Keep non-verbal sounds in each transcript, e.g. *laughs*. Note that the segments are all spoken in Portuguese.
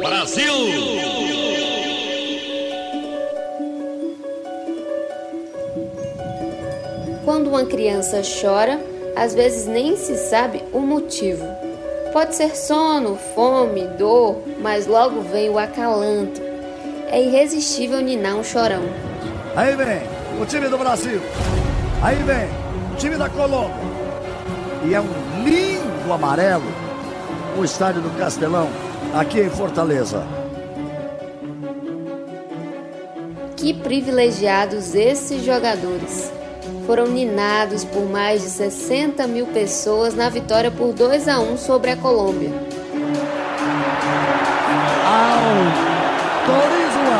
Brasil! Quando uma criança chora, às vezes nem se sabe o motivo. Pode ser sono, fome, dor, mas logo vem o acalanto. É irresistível ninar um chorão. Aí vem o time do Brasil. Aí vem o time da Colômbia. E é um lindo amarelo o estádio do Castelão, aqui em Fortaleza. Que privilegiados esses jogadores! Foram ninados por mais de 60 mil pessoas na vitória por 2 a 1 sobre a Colômbia. Autoriza o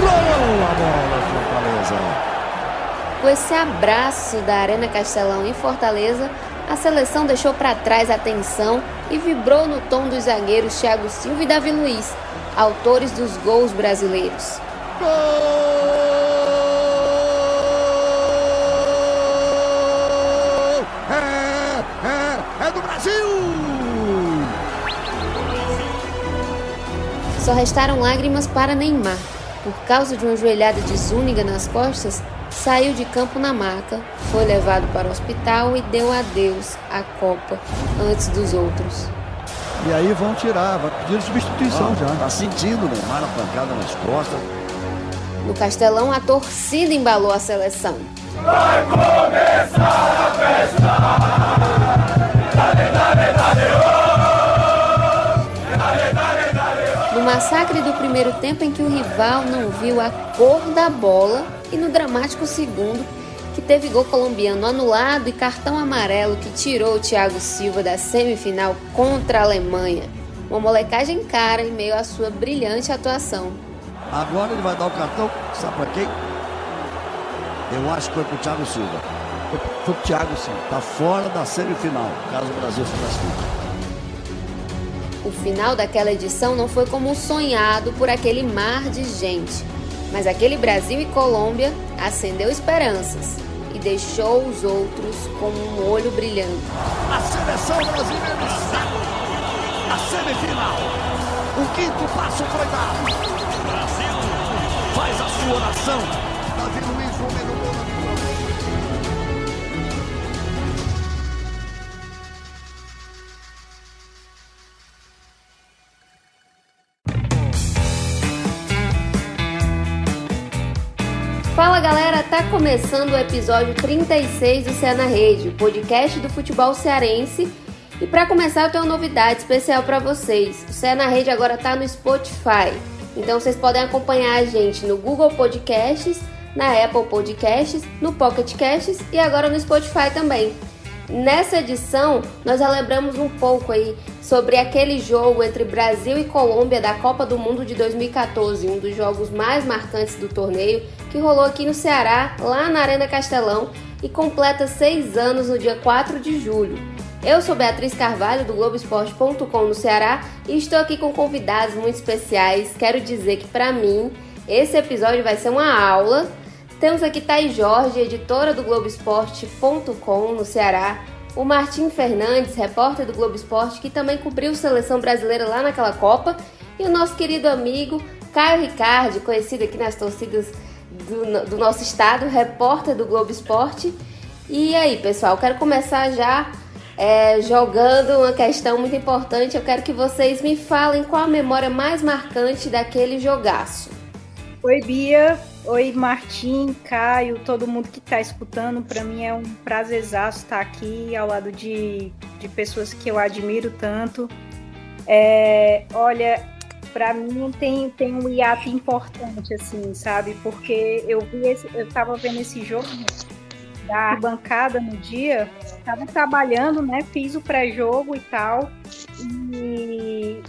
Rolou a bola, Fortaleza. Com esse abraço da Arena Castelão em Fortaleza, a seleção deixou para trás a tensão e vibrou no tom dos zagueiros Thiago Silva e Davi Luiz, autores dos gols brasileiros. Gol! É, é, é do Brasil! Só restaram lágrimas para Neymar. Por causa de uma joelhada de Zúñiga nas costas, saiu de campo na maca, foi levado para o hospital e deu adeus à Copa antes dos outros. E aí vão tirar, vai pedir substituição já. Tá sentindo, Neymar, a pancada nas costas. No Castelão, a torcida embalou a seleção. No massacre do primeiro tempo em que o rival não viu a cor da bola e no dramático segundo que teve gol colombiano anulado e cartão amarelo que tirou o Thiago Silva da semifinal contra a Alemanha. Uma molecagem cara em meio à sua brilhante atuação. Agora ele vai dar o cartão, sabe pra quem? Eu acho que foi pro Thiago Silva. Foi, pro Thiago, sim. Tá fora da semifinal, caso o Brasil se classifique. O final daquela edição não foi como sonhado por aquele mar de gente, mas aquele Brasil e Colômbia acendeu esperanças e deixou os outros com um olho brilhando. A seleção brasileira está na semifinal. O quinto passo foi dado. Brasil faz a sua oração. Galera, tá começando o episódio 36 do Céu na Rede, o podcast do futebol cearense. E para começar, eu tenho uma novidade especial para vocês. O Céu na Rede agora tá no Spotify. Então vocês podem acompanhar a gente no Google Podcasts, na Apple Podcasts, no Pocket Casts e agora no Spotify também. Nessa edição, nós relembramos um pouco aí sobre aquele jogo entre Brasil e Colômbia da Copa do Mundo de 2014, um dos jogos mais marcantes do torneio, que rolou aqui no Ceará, lá na Arena Castelão, e completa seis anos no dia 4 de julho. Eu sou Beatriz Carvalho, do Globoesporte.com no Ceará, e estou aqui com convidados muito especiais. Quero dizer que, para mim, esse episódio vai ser uma aula temos aqui Thaís Jorge, editora do Globoesporte.com no Ceará. O Martim Fernandes, repórter do Globo Esporte, que também cobriu seleção brasileira lá naquela Copa. E o nosso querido amigo Caio Ricardi, conhecido aqui nas torcidas do, do nosso estado, repórter do Globo Esporte. E aí, pessoal, quero começar já é, jogando uma questão muito importante. Eu quero que vocês me falem qual a memória mais marcante daquele jogaço. Oi, Bia. Oi, Martim, Caio, todo mundo que está escutando. Para mim é um prazerzaço estar aqui ao lado de, de pessoas que eu admiro tanto. É, olha, para mim tem, tem um hiato importante, assim, sabe? Porque eu vi esse, eu tava vendo esse jogo da bancada no dia, tava trabalhando, né? Fiz o pré-jogo e tal. E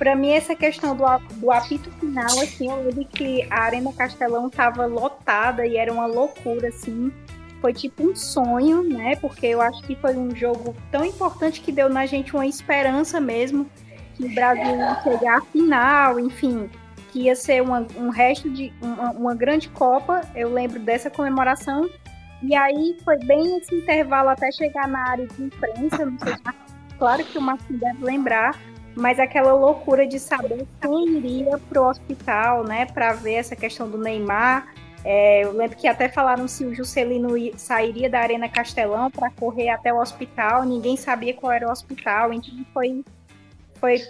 para mim essa questão do, do apito final, assim, eu lembro que a Arena Castelão tava lotada e era uma loucura, assim. Foi tipo um sonho, né? Porque eu acho que foi um jogo tão importante que deu na gente uma esperança mesmo que o Brasil ia chegar à final, enfim, que ia ser uma, um resto de uma, uma grande Copa. Eu lembro dessa comemoração. E aí foi bem esse intervalo até chegar na área de imprensa, não sei se claro que o Marquinhos deve lembrar, mas aquela loucura de saber quem iria para o hospital, né, para ver essa questão do Neymar. É, eu lembro que até falaram se o Juscelino sairia da Arena Castelão para correr até o hospital, ninguém sabia qual era o hospital, então foi, foi,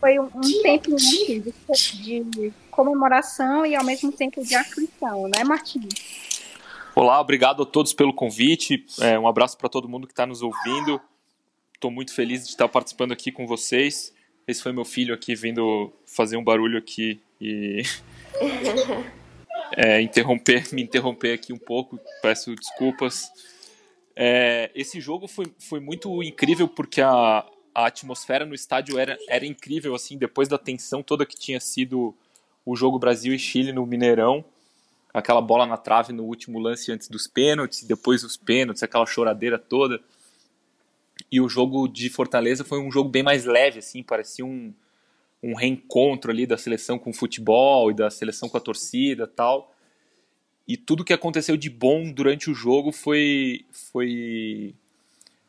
foi um, tempo de, de comemoração e ao mesmo tempo de aflição, né, Martins? Olá, obrigado a todos pelo convite. É, um abraço para todo mundo que está nos ouvindo. Estou muito feliz de estar participando aqui com vocês. Esse foi meu filho aqui vindo fazer um barulho aqui e *laughs* é, interromper, me interromper aqui um pouco. Peço desculpas. É, esse jogo foi, foi muito incrível porque a, a atmosfera no estádio era, era incrível assim depois da tensão toda que tinha sido o jogo Brasil e Chile no Mineirão aquela bola na trave no último lance antes dos pênaltis, depois dos pênaltis, aquela choradeira toda. E o jogo de Fortaleza foi um jogo bem mais leve, assim, parecia um, um reencontro ali da seleção com o futebol e da seleção com a torcida tal. E tudo que aconteceu de bom durante o jogo foi, foi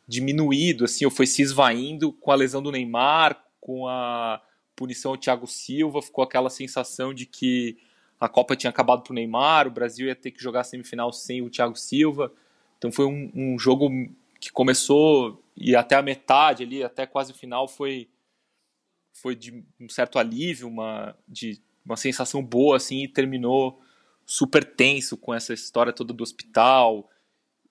diminuído, assim, ou foi se esvaindo com a lesão do Neymar, com a punição ao Thiago Silva, ficou aquela sensação de que a Copa tinha acabado para o Neymar, o Brasil ia ter que jogar a semifinal sem o Thiago Silva. Então foi um, um, jogo que começou e até a metade ali, até quase o final, foi, foi de um certo alívio, uma, de uma sensação boa, assim, e terminou super tenso com essa história toda do hospital.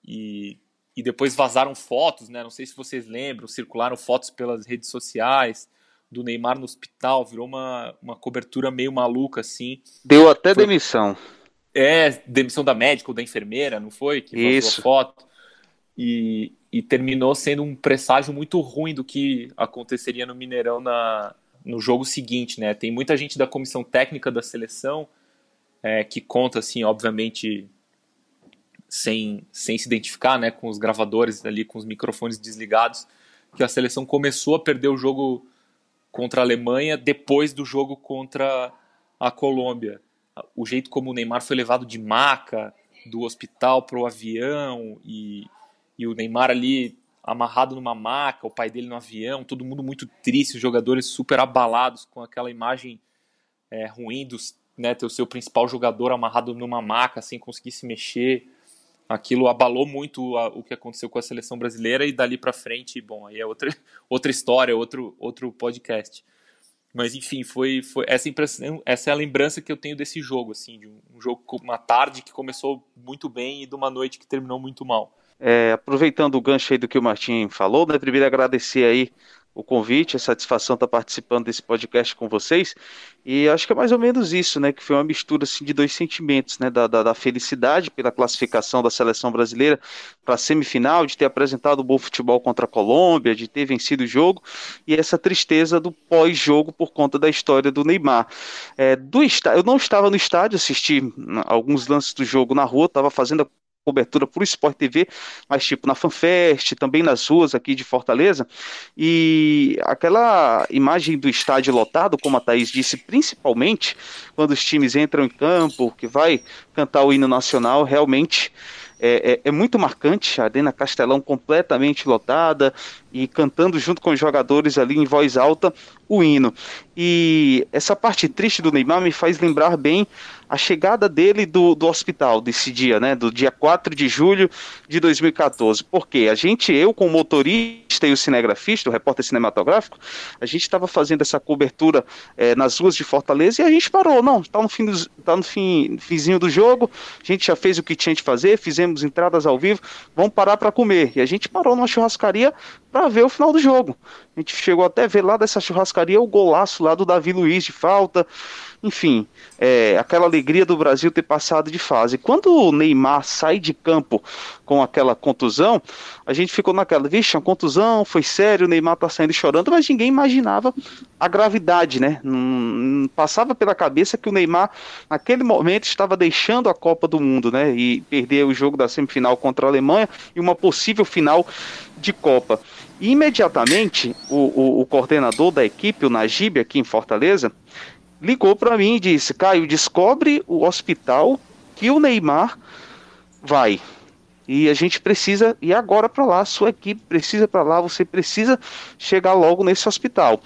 E, e depois vazaram fotos, né? Não sei se vocês lembram, circularam fotos pelas redes sociais do Neymar no hospital, virou uma, uma cobertura meio maluca, assim. Deu até foi... demissão. É, demissão da médica ou da enfermeira, não foi? Que Isso. a foto. E, e terminou sendo um presságio muito ruim do que aconteceria no Mineirão na, no jogo seguinte, né? Tem muita gente da comissão técnica da seleção é, que conta, assim, obviamente, sem, sem se identificar, né? Com os gravadores ali, com os microfones desligados, que a seleção começou a perder o jogo contra a Alemanha depois do jogo contra a Colômbia. O jeito como o Neymar foi levado de maca do hospital para o avião e, e o Neymar ali amarrado numa maca, o pai dele no avião, todo mundo muito triste, os jogadores super abalados com aquela imagem é, ruim dos né, ter o seu principal jogador amarrado numa maca sem conseguir se mexer aquilo abalou muito a, o que aconteceu com a seleção brasileira e dali para frente, bom, aí é outra, *laughs* outra história, outro, outro podcast. Mas enfim, foi, foi essa impressão, essa é a lembrança que eu tenho desse jogo, assim, de um, um jogo uma tarde que começou muito bem e de uma noite que terminou muito mal. É, aproveitando o gancho aí do que o Martim falou, né, primeiro agradecer aí o convite, a satisfação estar participando desse podcast com vocês. E acho que é mais ou menos isso, né? Que foi uma mistura assim, de dois sentimentos, né? Da, da, da felicidade pela classificação da seleção brasileira para a semifinal, de ter apresentado um bom futebol contra a Colômbia, de ter vencido o jogo, e essa tristeza do pós-jogo por conta da história do Neymar. É, do Eu não estava no estádio, assisti alguns lances do jogo na rua, estava fazendo a cobertura o Sport TV, mas tipo na FanFest, também nas ruas aqui de Fortaleza, e aquela imagem do estádio lotado, como a Thaís disse, principalmente quando os times entram em campo, que vai cantar o hino nacional, realmente é, é, é, muito marcante, a Arena Castelão completamente lotada e cantando junto com os jogadores ali em voz alta o hino. E essa parte triste do Neymar me faz lembrar bem a chegada dele do, do hospital desse dia, né? Do dia 4 de julho de 2014. Porque a gente, eu como motorista e o cinegrafista, o repórter cinematográfico, a gente estava fazendo essa cobertura é, nas ruas de Fortaleza e a gente parou. Não, está no fim do, tá no fim, finzinho do jogo, a gente já fez o que tinha de fazer, fizemos entradas ao vivo, vamos parar para comer. E a gente parou numa churrascaria para ver o final do jogo. A gente chegou até ver lá dessa churrascaria o golaço lá do Davi Luiz de falta. Enfim, é, aquela alegria do Brasil ter passado de fase. Quando o Neymar sai de campo com aquela contusão, a gente ficou naquela, vixe, a contusão foi sério, o Neymar tá saindo chorando, mas ninguém imaginava a gravidade, né? Não, passava pela cabeça que o Neymar, naquele momento, estava deixando a Copa do Mundo, né? E perder o jogo da semifinal contra a Alemanha e uma possível final de Copa. E imediatamente, o, o, o coordenador da equipe, o Najib, aqui em Fortaleza, ligou para mim e disse: Caio, descobre o hospital que o Neymar vai. E a gente precisa ir agora para lá, sua equipe precisa para lá, você precisa chegar logo nesse hospital.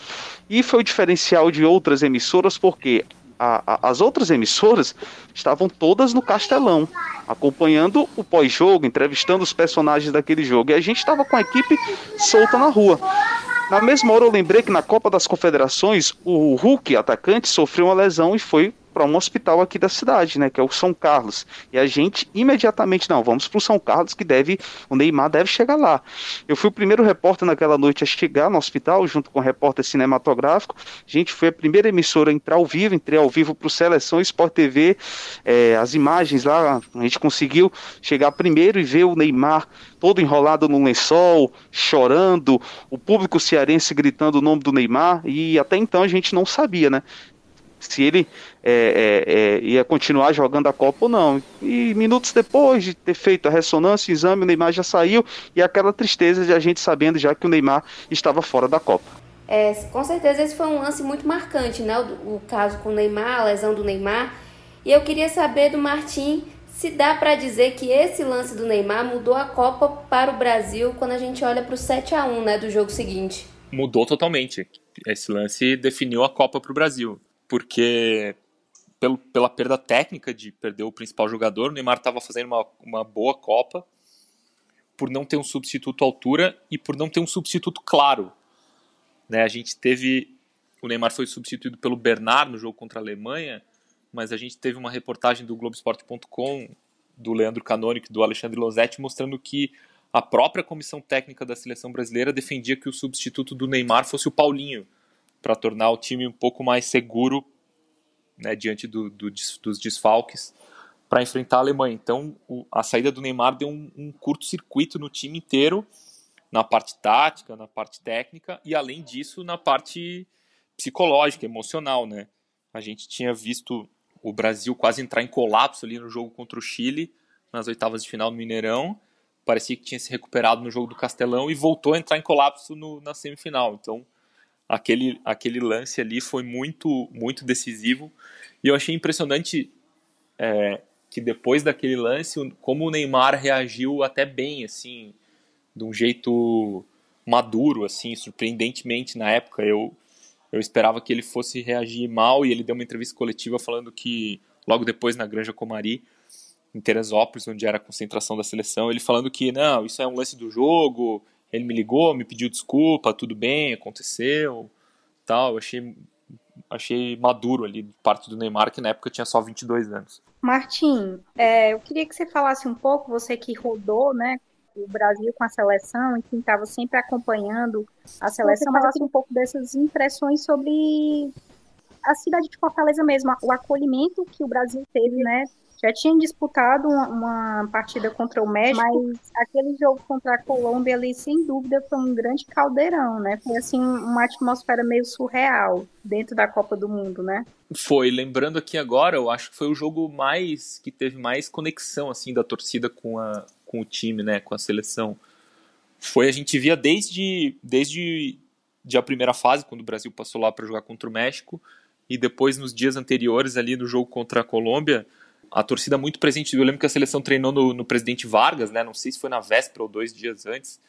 E foi o diferencial de outras emissoras, porque a, a, as outras emissoras estavam todas no Castelão, acompanhando o pós-jogo, entrevistando os personagens daquele jogo. E a gente estava com a equipe solta na rua. Na mesma hora eu lembrei que na Copa das Confederações o Hulk, atacante, sofreu uma lesão e foi para um hospital aqui da cidade, né, que é o São Carlos. E a gente imediatamente não, vamos para o São Carlos que deve, o Neymar deve chegar lá. Eu fui o primeiro repórter naquela noite a chegar no hospital junto com o repórter cinematográfico. A gente foi a primeira emissora a entrar ao vivo, entrei ao vivo para o Seleção Sport TV. É, as imagens lá, a gente conseguiu chegar primeiro e ver o Neymar todo enrolado no lençol, chorando, o público cearense gritando o nome do Neymar, e até então a gente não sabia, né? se ele é, é, é, ia continuar jogando a Copa ou não. E minutos depois de ter feito a ressonância, o exame, o Neymar já saiu e aquela tristeza de a gente sabendo já que o Neymar estava fora da Copa. É, com certeza esse foi um lance muito marcante, né? O, o caso com o Neymar, a lesão do Neymar. E eu queria saber do Martim se dá para dizer que esse lance do Neymar mudou a Copa para o Brasil quando a gente olha para o 7 a 1 né, do jogo seguinte. Mudou totalmente. Esse lance definiu a Copa para o Brasil porque pelo, pela perda técnica de perder o principal jogador, o Neymar estava fazendo uma, uma boa Copa, por não ter um substituto à altura e por não ter um substituto claro. Né, a gente teve. O Neymar foi substituído pelo Bernard no jogo contra a Alemanha, mas a gente teve uma reportagem do Globoesporte.com, do Leandro Canônico e do Alexandre Losetti, mostrando que a própria comissão técnica da seleção brasileira defendia que o substituto do Neymar fosse o Paulinho para tornar o time um pouco mais seguro né, diante do, do, dos desfalques para enfrentar a Alemanha. Então, o, a saída do Neymar deu um, um curto-circuito no time inteiro, na parte tática, na parte técnica e, além disso, na parte psicológica, emocional. Né? A gente tinha visto o Brasil quase entrar em colapso ali no jogo contra o Chile, nas oitavas de final no Mineirão. Parecia que tinha se recuperado no jogo do Castelão e voltou a entrar em colapso no, na semifinal. Então, aquele, aquele lance ali foi muito, muito decisivo. E eu achei impressionante é, que depois daquele lance, como o Neymar reagiu até bem, assim, de um jeito maduro, assim, surpreendentemente na época. Eu, eu esperava que ele fosse reagir mal e ele deu uma entrevista coletiva falando que, logo depois na Granja Comari, em Teresópolis, onde era a concentração da seleção, ele falando que não, isso é um lance do jogo, ele me ligou, me pediu desculpa, tudo bem, aconteceu, tal. Eu achei, achei maduro ali, parte do Neymar, que na época tinha só 22 anos. Martim, é, eu queria que você falasse um pouco, você que rodou, né, o Brasil com a seleção e quem estava sempre acompanhando a seleção, mas assim, um pouco dessas impressões sobre a cidade de Fortaleza mesmo, o acolhimento que o Brasil teve, né, já tinha disputado uma, uma, partida contra o México, mas aquele jogo contra a Colômbia ali, sem dúvida, foi um grande caldeirão, né? Foi assim uma atmosfera meio surreal dentro da Copa do Mundo, né? Foi, lembrando aqui agora, eu acho que foi o jogo mais que teve mais conexão assim da torcida com a com o time, né, com a seleção. Foi a gente via desde desde de a primeira fase, quando o Brasil passou lá para jogar contra o México, e depois nos dias anteriores ali no jogo contra a Colômbia, a torcida muito presente. Eu lembro que a seleção treinou no, no Presidente Vargas, né? Não sei se foi na véspera ou dois dias antes.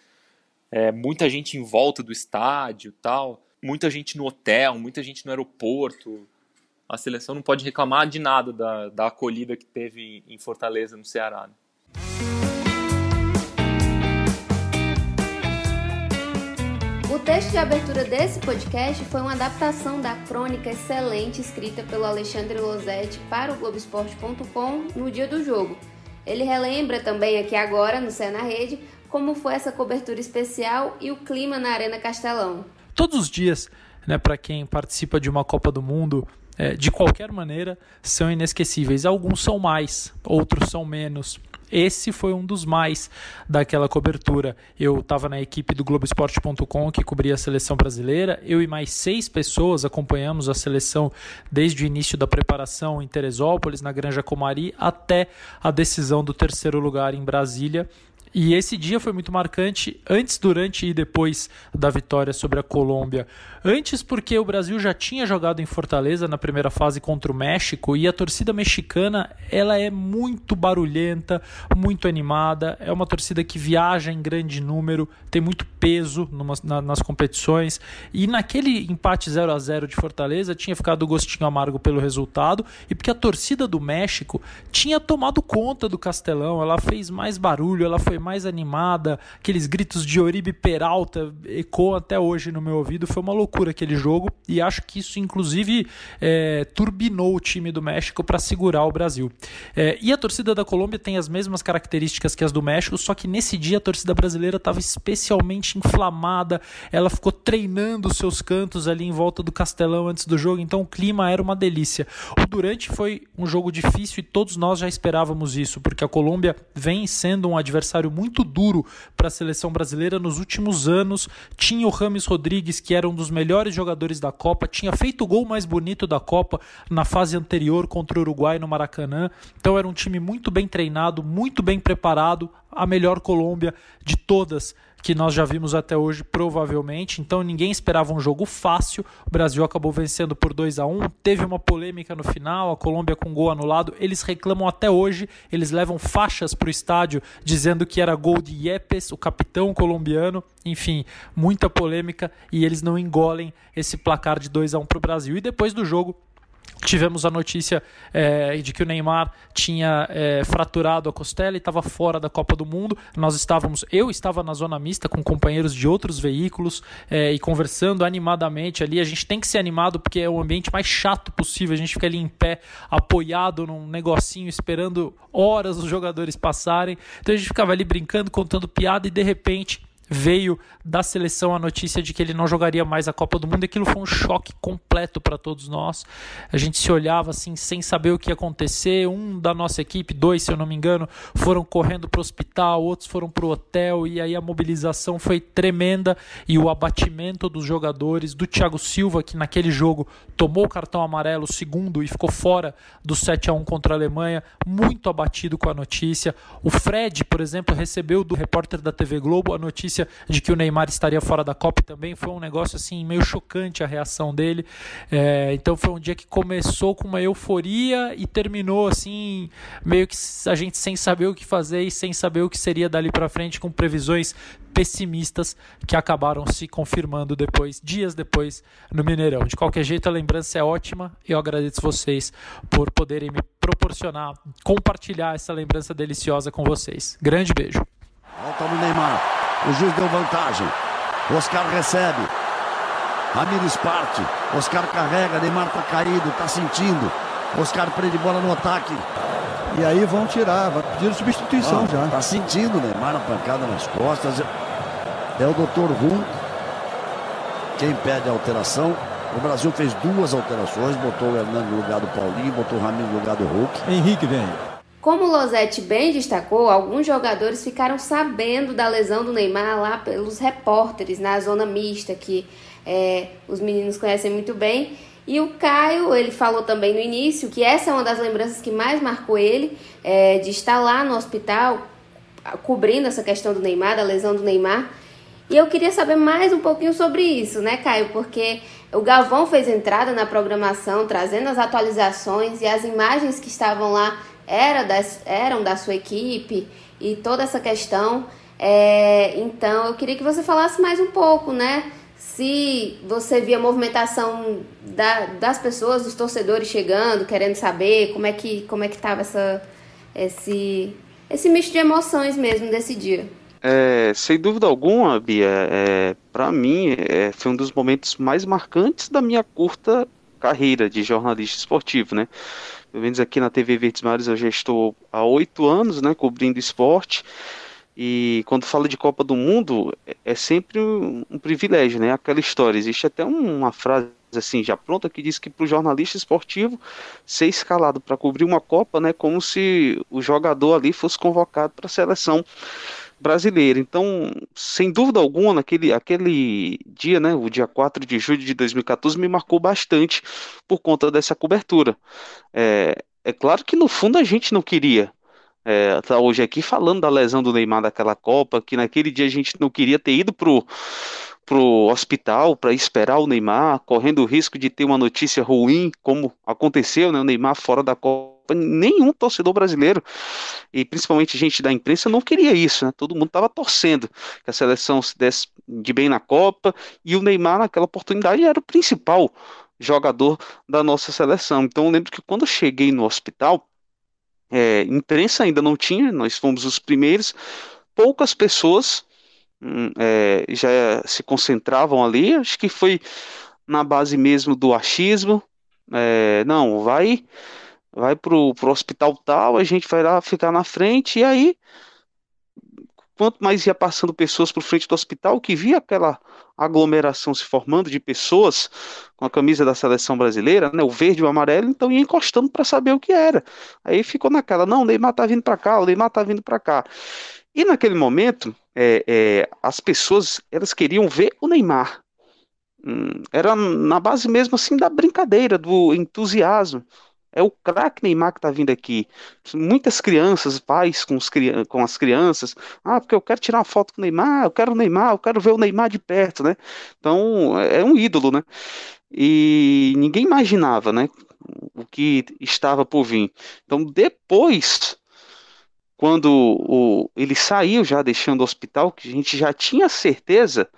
É, muita gente em volta do estádio, tal. Muita gente no hotel, muita gente no aeroporto. A seleção não pode reclamar de nada da, da acolhida que teve em Fortaleza, no Ceará. Né? Texto de abertura desse podcast foi uma adaptação da crônica excelente escrita pelo Alexandre Losetti para o Globoesporte.com no dia do jogo. Ele relembra também aqui agora, no Cé na Rede, como foi essa cobertura especial e o clima na Arena Castelão. Todos os dias, né, para quem participa de uma Copa do Mundo, é, de qualquer maneira, são inesquecíveis. Alguns são mais, outros são menos. Esse foi um dos mais daquela cobertura. Eu estava na equipe do Globoesporte.com que cobria a seleção brasileira. Eu e mais seis pessoas acompanhamos a seleção desde o início da preparação em Teresópolis, na Granja Comari, até a decisão do terceiro lugar em Brasília E esse dia foi muito marcante, antes, durante e depois da vitória sobre a Colômbia. Antes, porque o Brasil já tinha jogado em Fortaleza na primeira fase contra o México e a torcida mexicana ela é muito barulhenta, muito animada, é uma torcida que viaja em grande número, tem muito peso numa, na, nas competições. E naquele empate 0 a 0 de Fortaleza tinha ficado gostinho amargo pelo resultado e porque a torcida do México tinha tomado conta do Castelão, ela fez mais barulho, ela foi mais animada, aqueles gritos de Oribe Peralta ecoam até hoje no meu ouvido, foi uma loucura aquele jogo e acho que isso inclusive é, turbinou o time do México para segurar o Brasil. É, e a torcida da Colômbia tem as mesmas características que as do México, só que nesse dia a torcida brasileira estava especialmente inflamada, ela ficou treinando os seus cantos ali em volta do Castelão antes do jogo, então o clima era uma delícia. O Durante foi um jogo difícil e todos nós já esperávamos isso, porque a Colômbia vem sendo um adversário muito duro para a seleção brasileira nos últimos anos. Tinha o Rames Rodrigues, que era um dos melhores jogadores da Copa, tinha feito o gol mais bonito da Copa na fase anterior contra o Uruguai no Maracanã. Então era um time muito bem treinado, muito bem preparado, a melhor Colômbia de todas que nós já vimos até hoje, provavelmente. Então ninguém esperava um jogo fácil. O Brasil acabou vencendo por 2 a 1 Teve uma polêmica no final, a Colômbia com gol anulado. Eles reclamam até hoje, eles levam faixas para o estádio dizendo que era gol de Yepes, o capitão colombiano. Enfim, muita polêmica e eles não engolem esse placar de 2 a 1 para o Brasil. E depois do jogo, Tivemos a notícia é, de que o Neymar tinha é, fraturado a costela e estava fora da Copa do Mundo. Nós estávamos, eu estava na zona mista com companheiros de outros veículos é, e conversando animadamente ali. A gente tem que ser animado porque é o ambiente mais chato possível. A gente fica ali em pé, apoiado num negocinho, esperando horas os jogadores passarem. Então a gente ficava ali brincando, contando piada e de repente veio da seleção a notícia de que ele não jogaria mais a Copa do Mundo. Aquilo foi um choque completo para todos nós. A gente se olhava assim sem saber o que ia acontecer. Um da nossa equipe, dois, se eu não me engano, foram correndo para o hospital, outros foram para o hotel e aí a mobilização foi tremenda e o abatimento dos jogadores do Thiago Silva que naquele jogo tomou o cartão amarelo, segundo e ficou fora do 7 a 1 contra a Alemanha, muito abatido com a notícia. O Fred, por exemplo, recebeu do repórter da TV Globo a notícia notícia de que o Neymar estaria fora da Copa também foi um negócio assim meio chocante a reação dele. É, então foi um dia que começou com uma euforia e terminou assim meio que a gente sem saber o que fazer e sem saber o que seria dali para frente com previsões pessimistas que acabaram se confirmando depois, dias depois, no Mineirão. De qualquer jeito, a lembrança é ótima. Eu agradeço vocês por poderem me proporcionar, compartilhar essa lembrança deliciosa com vocês. Grande beijo. Volta no Neymar. O juiz deu vantagem. Oscar recebe. Ramires parte. Oscar carrega. Neymar tá caído, tá sentindo. Oscar prende bola no ataque. E aí vão tirar, vai pedir substituição ah, já. Tá sentindo, Neymar a pancada nas costas. É o doutor Rum quem pede a alteração. O Brasil fez duas alterações, botou o Hernando no lugar do Paulinho, botou o Ramiro no lugar do Hulk. Henrique vem. Como Losetti bem destacou, alguns jogadores ficaram sabendo da lesão do Neymar lá pelos repórteres na zona mista, que é, os meninos conhecem muito bem. E o Caio, ele falou também no início que essa é uma das lembranças que mais marcou ele, é, de estar lá no hospital cobrindo essa questão do Neymar, da lesão do Neymar. E eu queria saber mais um pouquinho sobre isso, né, Caio? Porque o Galvão fez entrada na programação, trazendo as atualizações e as imagens que estavam lá era das, eram da sua equipe e toda essa questão. É, então, eu queria que você falasse mais um pouco, né? Se você via a movimentação da, das pessoas, dos torcedores chegando, querendo saber como é que como é que estava essa esse esse misto de emoções mesmo desse dia. É, sem dúvida alguma, Bia, é, para mim é, foi um dos momentos mais marcantes da minha curta carreira de jornalista esportivo, né? Pelo menos aqui na TV Verdes Mares eu já estou há oito anos, né, cobrindo esporte. E quando fala de Copa do Mundo, é, é sempre um, privilégio, né? Aquela história. Existe até uma frase assim já pronta que diz que para o jornalista esportivo ser escalado para cobrir uma Copa, né, como se o jogador ali fosse convocado para a seleção brasileira. Então, sem dúvida alguma, naquele aquele dia, né, o dia 4 de julho de 2014, me marcou bastante por conta dessa cobertura. É, é claro que no fundo a gente não queria é, tá hoje aqui falando da lesão do Neymar daquela Copa, que naquele dia a gente não queria ter ido pro pro hospital para esperar o Neymar, correndo o risco de ter uma notícia ruim, como aconteceu, né? O Neymar fora da Copa, nenhum torcedor brasileiro e principalmente gente da imprensa não queria isso, né? Todo mundo estava torcendo que a seleção se desse de bem na Copa e o Neymar naquela oportunidade era o principal jogador da nossa seleção. Então eu lembro que quando eu cheguei no hospital, é, imprensa ainda não tinha, nós fomos os primeiros, poucas pessoas é, já se concentravam ali, acho que foi na base mesmo do achismo, é, não, vai vai pro, pro hospital tal, a gente vai lá ficar na frente, e aí quanto mais ia passando pessoas por frente do hospital, que via aquela aglomeração se formando de pessoas com a camisa da seleção brasileira, né, o verde e o amarelo, então ia encostando para saber o que era. Aí ficou naquela, não, o Neymar tá vindo para cá, o Neymar tá vindo para cá. E naquele momento, é, é, as pessoas elas queriam ver o Neymar. Hum, era na base mesmo assim da brincadeira, do entusiasmo. É o craque Neymar que está vindo aqui. Muitas crianças, pais com, os, com, as crianças, ah, porque eu quero tirar uma foto com o Neymar, eu quero o Neymar, eu quero ver o Neymar de perto, né? Então, é, é um ídolo, né? E ninguém imaginava, né? O que estava por vir. Então, depois quando o, ele saiu já deixando o hospital, que a gente já tinha certeza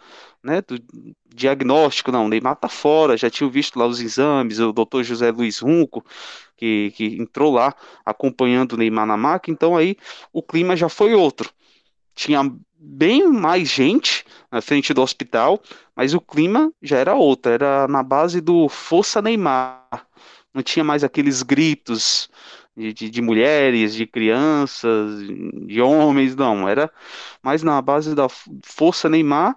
né, do diagnóstico, não, o Neymar tá fora, já tinha visto lá os exames, o doutor José Luiz Runco, que, que entrou lá acompanhando o Neymar na maca, então aí o clima já foi outro. Tinha bem mais gente na frente do hospital, mas o clima já era outro, era na base do Força Neymar. Não tinha mais aqueles gritos de, de, de, mulheres, de crianças, de homens, não. Era mais na base da força Neymar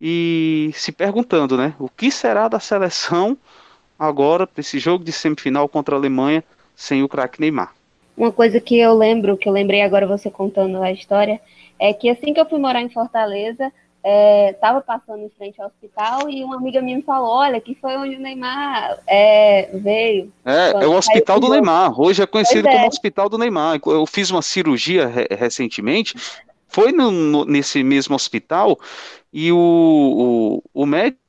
e se perguntando, né? O que será da seleção agora para esse jogo de semifinal contra a Alemanha sem o craque Neymar? Uma coisa que eu lembro, que eu lembrei agora você contando a história, é que assim que eu fui morar em Fortaleza, estava é, passando em frente ao hospital e uma amiga minha me falou, olha, que foi onde o Neymar é, veio. É, é o hospital do Neymar, hoje é conhecido é. como hospital do Neymar. Eu fiz uma cirurgia re recentemente, foi no, no, nesse mesmo hospital e o, o, o médico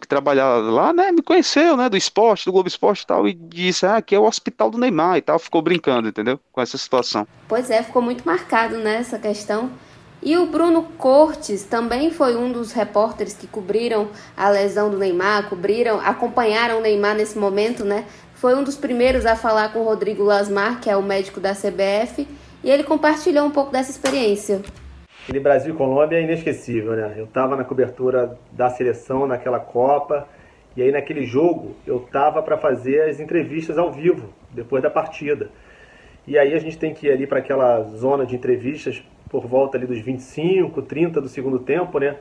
que trabalhava lá, né, me conheceu, né, do esporte, do Globo Esporte e tal, e disse, ah, aqui é o hospital do Neymar e tal, ficou brincando, entendeu, com essa situação. Pois é, ficou muito marcado, né, essa questão e o Bruno Cortes também foi um dos repórteres que cobriram a lesão do Neymar, cobriram, acompanharam o Neymar nesse momento, né? Foi um dos primeiros a falar com o Rodrigo Lasmar, que é o médico da CBF, e ele compartilhou um pouco dessa experiência. Aquele Brasil e Colômbia é inesquecível, né? Eu estava na cobertura da seleção naquela Copa, e aí naquele jogo eu estava para fazer as entrevistas ao vivo, depois da partida. E aí a gente tem que ir ali para aquela zona de entrevistas por volta ali dos 25, 30 do segundo tempo, né?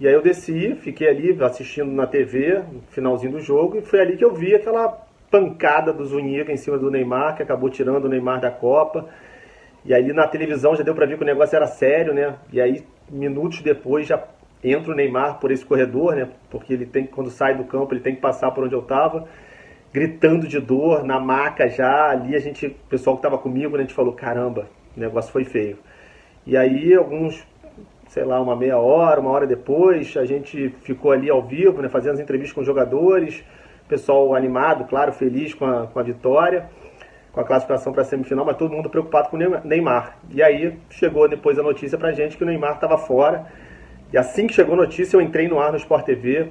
E aí eu desci, fiquei ali assistindo na TV, no finalzinho do jogo, e foi ali que eu vi aquela pancada do Zuniga em cima do Neymar, que acabou tirando o Neymar da Copa. E aí na televisão já deu para ver que o negócio era sério, né? E aí minutos depois já entra o Neymar por esse corredor, né? Porque ele tem quando sai do campo, ele tem que passar por onde eu tava, gritando de dor na maca já. Ali a gente, o pessoal que tava comigo, né, a gente falou: "Caramba, o negócio foi feio". E aí, alguns, sei lá, uma meia hora, uma hora depois, a gente ficou ali ao vivo, né, fazendo as entrevistas com os jogadores, pessoal animado, claro, feliz com a, com a vitória, com a classificação para a semifinal, mas todo mundo preocupado com o Neymar. E aí chegou depois a notícia para a gente que o Neymar estava fora. E assim que chegou a notícia, eu entrei no ar no Sport TV.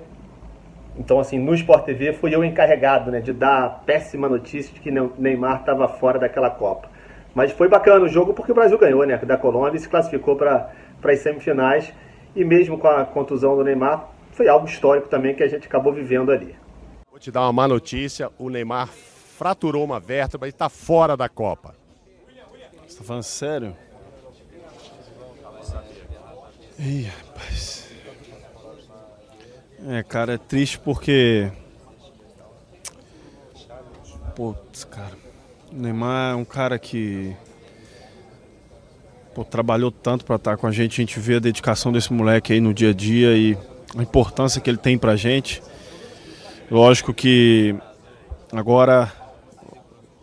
Então, assim, no Sport TV fui eu encarregado né, de dar a péssima notícia de que Neymar estava fora daquela Copa. Mas foi bacana o jogo porque o Brasil ganhou, né? Da Colômbia e se classificou para as semifinais. E mesmo com a contusão do Neymar, foi algo histórico também que a gente acabou vivendo ali. Vou te dar uma má notícia: o Neymar fraturou uma vértebra e está fora da Copa. Você está falando sério? Ih, rapaz. É, cara, é triste porque. Putz, cara. Neymar é um cara que pô, trabalhou tanto para estar com a gente. A gente vê a dedicação desse moleque aí no dia a dia e a importância que ele tem para a gente. Lógico que agora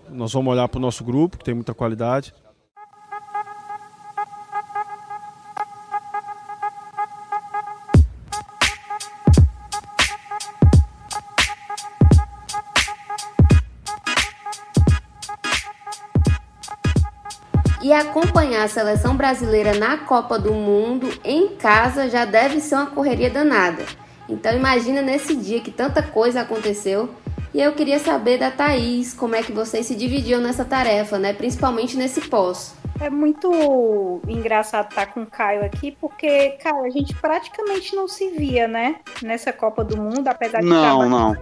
nós vamos olhar para o nosso grupo, que tem muita qualidade. Acompanhar a seleção brasileira na Copa do Mundo em casa já deve ser uma correria danada. Então imagina nesse dia que tanta coisa aconteceu. E eu queria saber da Thaís como é que vocês se dividiam nessa tarefa, né? Principalmente nesse pós. É muito engraçado estar com o Caio aqui, porque, cara, a gente praticamente não se via, né? Nessa Copa do Mundo, apesar de. Não, não.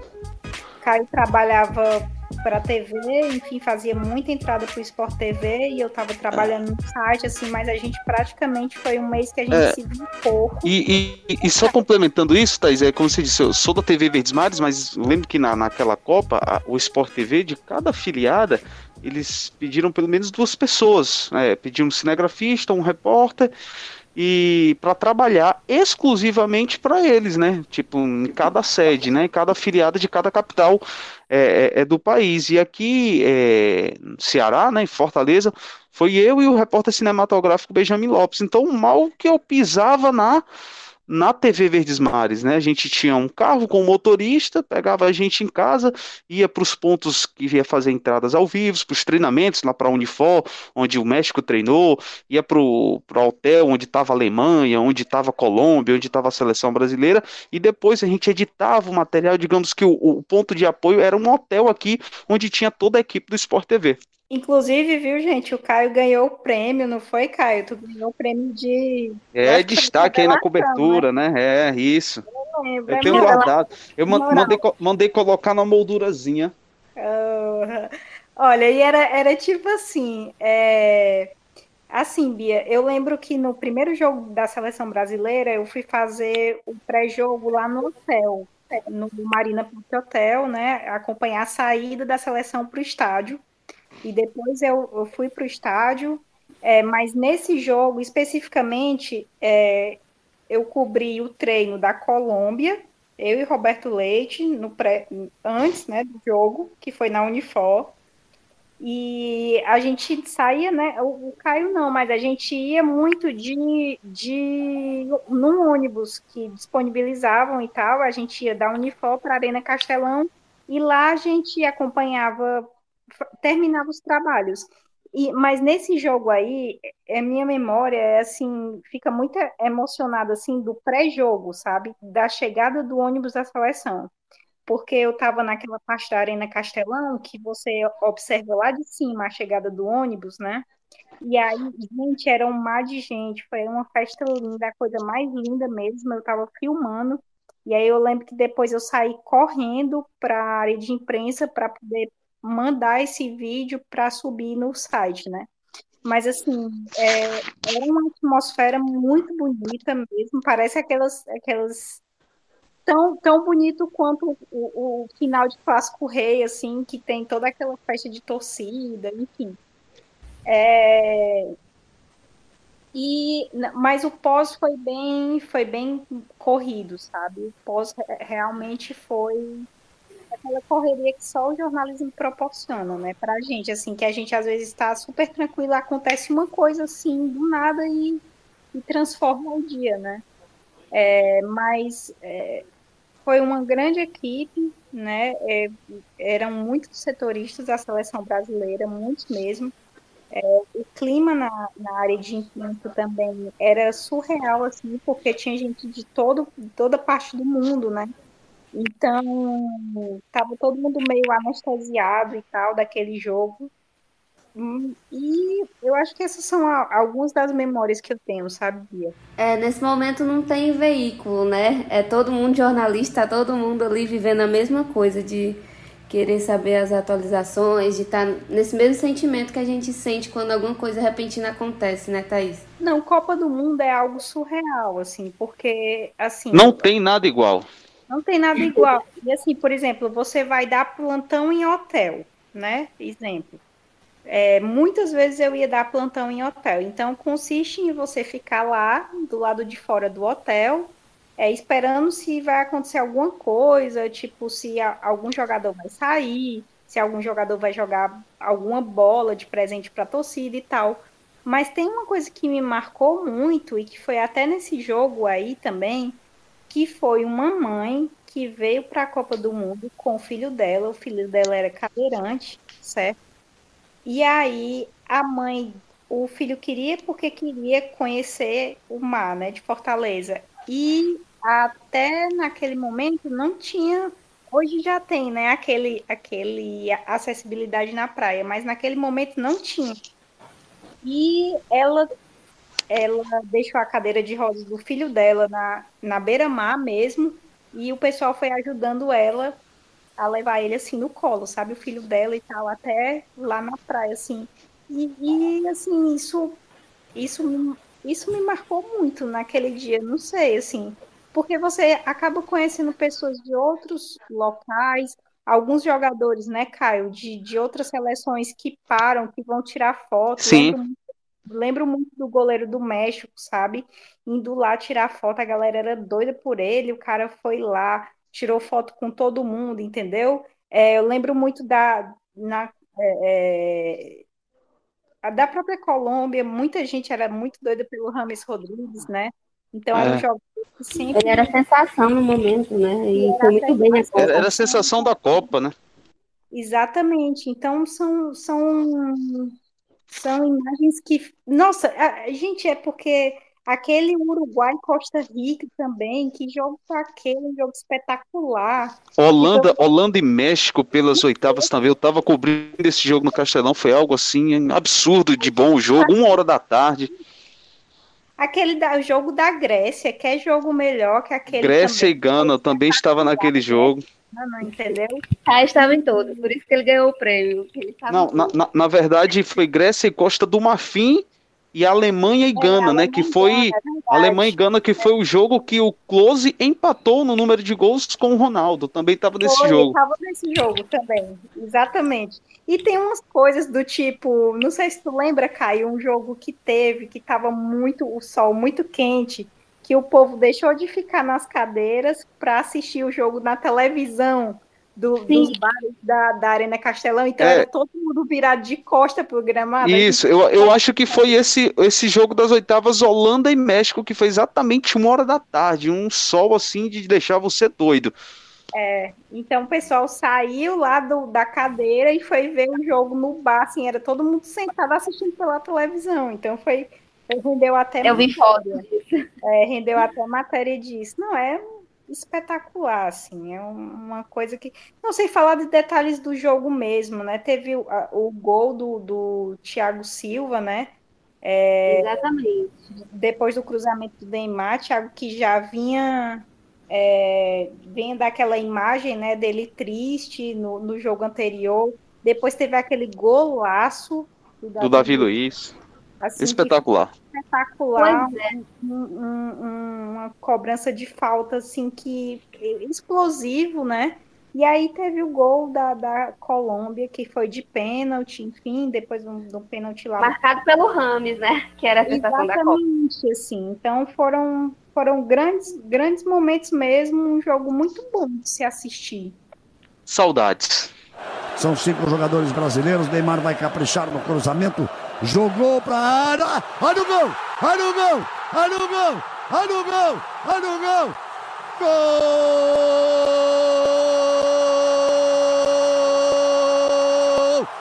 Caio trabalhava para TV, enfim, fazia muita entrada para o Sport TV e eu estava trabalhando no site, assim, mas a gente praticamente foi um mês que a gente é, se viu um pouco. E, e, e, só complementando isso, Thais, é como você disse, eu sou da TV Verdes Mares, mas lembro que na, naquela Copa, a, o Sport TV, de cada afiliada, eles pediram pelo menos duas pessoas, né? pediram um cinegrafista, um repórter e para trabalhar exclusivamente para eles, né? Tipo, em cada sede, né? Em cada afiliada de cada capital é, é, é do país. E aqui, é, Ceará, né? Em Fortaleza, foi eu e o repórter cinematográfico Benjamin Lopes. Então, mal que eu pisava na na TV Verdes Mares, né? A gente tinha um carro com motorista, pegava a gente em casa, ia para os pontos que ia fazer entradas ao vivo, para os treinamentos lá para a Unifor, onde o México treinou, ia para o hotel onde estava a Alemanha, onde estava a Colômbia, onde estava a seleção brasileira, e depois a gente editava o material, digamos que o, o ponto de apoio era um hotel aqui, onde tinha toda a equipe do Sport TV. Inclusive, viu, gente, o Caio ganhou o prêmio, não foi, Caio? Tu ganhou o prêmio de. É, destaque aí na cobertura, né? né? É, isso. Eu, lembro, eu é tenho guardado. Eu mandei, mandei colocar na moldurazinha. Uh, olha, e era, era tipo assim. É... Assim, Bia, eu lembro que no primeiro jogo da seleção brasileira eu fui fazer o pré-jogo lá no hotel, no Marina Hotel, né? Acompanhar a saída da seleção para o estádio e depois eu, eu fui para o estádio, é, mas nesse jogo especificamente é, eu cobri o treino da Colômbia, eu e Roberto Leite, no pré, antes né, do jogo, que foi na Unifor. E a gente saía, né? O, o Caio não, mas a gente ia muito de, de num ônibus que disponibilizavam e tal. A gente ia da Unifor para a Arena Castelão e lá a gente acompanhava terminava os trabalhos. E, mas nesse jogo aí, é minha memória é assim, fica muito emocionada assim do pré-jogo, sabe? Da chegada do ônibus da seleção. Porque eu estava naquela parte da Arena Castelão que você observa lá de cima a chegada do ônibus, né? E aí, gente, era um mar de gente, foi uma festa linda, a coisa mais linda mesmo. Eu estava filmando, e aí eu lembro que depois eu saí correndo para a área de imprensa para poder mandar esse vídeo para subir no site, né? Mas assim, é, era uma atmosfera muito bonita mesmo, parece aquelas, aquelas tão, tão bonito quanto o, o final de Clássico Rei, assim, que tem toda aquela festa de torcida, enfim. É, e, mas o pós foi bem, foi bem corrido, sabe? O pós realmente foi aquela correria que só o jornalismo proporciona, né, pra gente, assim, que a gente às vezes está super tranquilo, acontece uma coisa assim, do nada e, e transforma o dia, né. É, mas é, foi uma grande equipe, né, é, eram muitos setoristas da seleção brasileira, muitos mesmo, é, o clima na, na área de imprensa também era surreal, assim, porque tinha gente de todo, toda parte do mundo, né? Então, tava todo mundo meio anestesiado e tal daquele jogo. Hum, e eu acho que essas são algumas das memórias que eu tenho, sabe, Bia? É, nesse momento não tem veículo, né? É todo mundo jornalista, todo mundo ali vivendo a mesma coisa, de querer saber as atualizações, de estar tá nesse mesmo sentimento que a gente sente quando alguma coisa repentina acontece, né, Thaís? Não, Copa do Mundo é algo surreal, assim, porque, assim... Não tem nada igual. Não tem nada igual. E assim, por exemplo, você vai dar plantão em hotel, né? Exemplo. É, muitas vezes eu ia dar plantão em hotel. Então, consiste em você ficar lá, do lado de fora do hotel, é, esperando se vai acontecer alguma coisa, tipo, se a, algum jogador vai sair, se algum jogador vai jogar alguma bola de presente para a torcida e tal. Mas tem uma coisa que me marcou muito e que foi até nesse jogo aí também, que foi uma mãe que veio para a Copa do Mundo com o filho dela, o filho dela era cadeirante, certo? E aí a mãe o filho queria porque queria conhecer o mar, né, de Fortaleza. E até naquele momento não tinha, hoje já tem, né, aquele, aquele acessibilidade na praia, mas naquele momento não tinha. E ela ela deixou a cadeira de rodas do filho dela na, na beira-mar mesmo, e o pessoal foi ajudando ela a levar ele assim no colo, sabe? O filho dela e tal, até lá na praia, assim. E, e assim, isso, isso, me, isso me marcou muito naquele dia, não sei, assim, porque você acaba conhecendo pessoas de outros locais, alguns jogadores, né, Caio, de, de outras seleções que param, que vão tirar foto. Sim. Lembro, muito do goleiro do México, sabe? Indo lá tirar foto, a galera era doida por ele, o cara foi lá, tirou foto com todo mundo, entendeu? É, eu lembro muito da. Na, é, é da própria Colômbia, muita gente era muito doida pelo Rames Rodrigues, né? Então era um É. jogo que sempre. Ele era sensação no momento, né? E foi muito bem na Copa. Era, era a sensação da Copa, né? Exatamente. Então são, são, são imagens que. Nossa, a- gente, é porque aquele Uruguai Costa Rica também, que jogo foi aquele, um jogo espetacular. Holanda, Holanda e México pelas oitavas também. Eu tava cobrindo esse jogo no Castelão, foi algo assim absurdo de bom o jogo, uma hora da tarde. Aquele da, jogo da Grécia, que é jogo melhor que aquele Grécia também. e Gana também estava naquele jogo. Não, não, entendeu? Ah, estava em todos, por isso que ele ganhou o prêmio. ele estava Não, na, na, na verdade foi Grécia e Costa do Marfim e Alemanha e Gana, né? Que foi Alemanha e Gana que foi o jogo que o Close empatou no número de gols com o Ronaldo. Também estava nesse Foi, jogo. Tava nesse jogo também, exatamente. E tem umas coisas do tipo, não sei se tu lembra, Caio, um jogo que teve, que tava muito, o sol muito quente, que o povo deixou de ficar nas cadeiras para assistir o jogo na televisão do- dos bares da, da Arena Castelão, então É. era todo mundo virado de costa pro gramado. Isso, eu, eu acho que foi esse, esse jogo das oitavas Holanda e México que foi exatamente uma hora da tarde, um sol assim de deixar você doido. É, então o pessoal saiu lá do, da cadeira e foi ver o jogo no bar, assim, era todo mundo sentado assistindo pela televisão. Então foi- rendeu até Eu vi foto é, rendeu até matéria disso. Não, é espetacular, assim, é um- uma coisa que. Não sei falar de detalhes do jogo mesmo, né? Teve o, a- o gol do, do Thiago Silva, né? É, Exatamente. depois do cruzamento do Neymar, Thiago que já vinha é, vinha daquela imagem né, dele triste no, no jogo anterior. Depois teve aquele golaço Do Davi Luiz. Assim, Espetacular. espetacular, Pois é. um- um- um- uma cobrança de falta assim que explosivo, né? E aí teve o gol da, da Colômbia, que foi de pênalti, enfim, depois um, do pênalti lá. Marcado pelo Rames, né? Que era a sensação da Copa. Exatamente, assim. Então foram, foram grandes, grandes momentos mesmo, um jogo muito bom de se assistir. Saudades. São cinco jogadores brasileiros. Neymar vai caprichar no cruzamento. Jogou para a área. Olha o gol! Olha o gol! Olha o gol! Olha o gol! Olha o gol! Gol!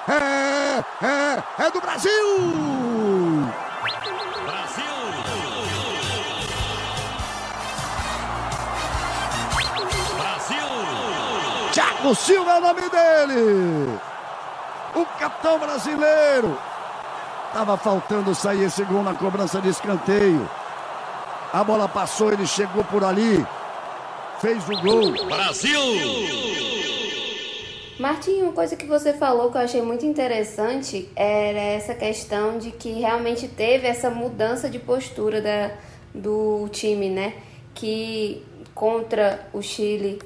É, é, é do Brasil! Thiago Silva é o nome dele! O capitão brasileiro! Tava faltando sair esse gol na cobrança de escanteio. A bola passou, ele chegou por ali, fez o gol. Martinho, uma coisa que você falou que eu achei muito interessante era essa questão de que realmente teve essa mudança de postura da, do time, né? Que contra o Chile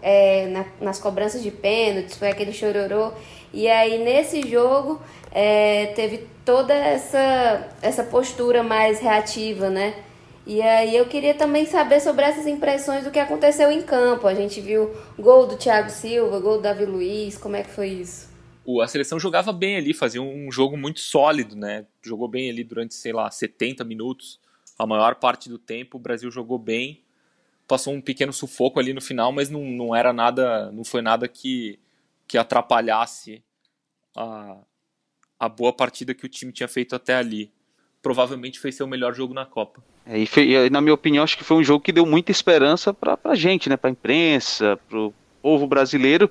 é, na- nas cobranças de pênaltis, foi aquele chororô. E aí nesse jogo é, teve toda essa, essa postura mais reativa, né? E aí eu queria também saber sobre essas impressões do que aconteceu em campo. A gente viu gol do Thiago Silva, gol do Davi Luiz, como é que foi isso? A seleção jogava bem ali, fazia um jogo muito sólido, né? Jogou bem ali durante, sei lá, 70 minutos. A maior parte do tempo o Brasil jogou bem. Passou um pequeno sufoco ali no final, mas não, não era nada, não foi nada que, que atrapalhasse a, a boa partida que o time tinha feito até ali. Provavelmente fez seu melhor jogo na Copa. É, e, foi, na minha opinião, acho que foi um jogo que deu muita esperança para a gente, né? Para a imprensa, para o povo brasileiro,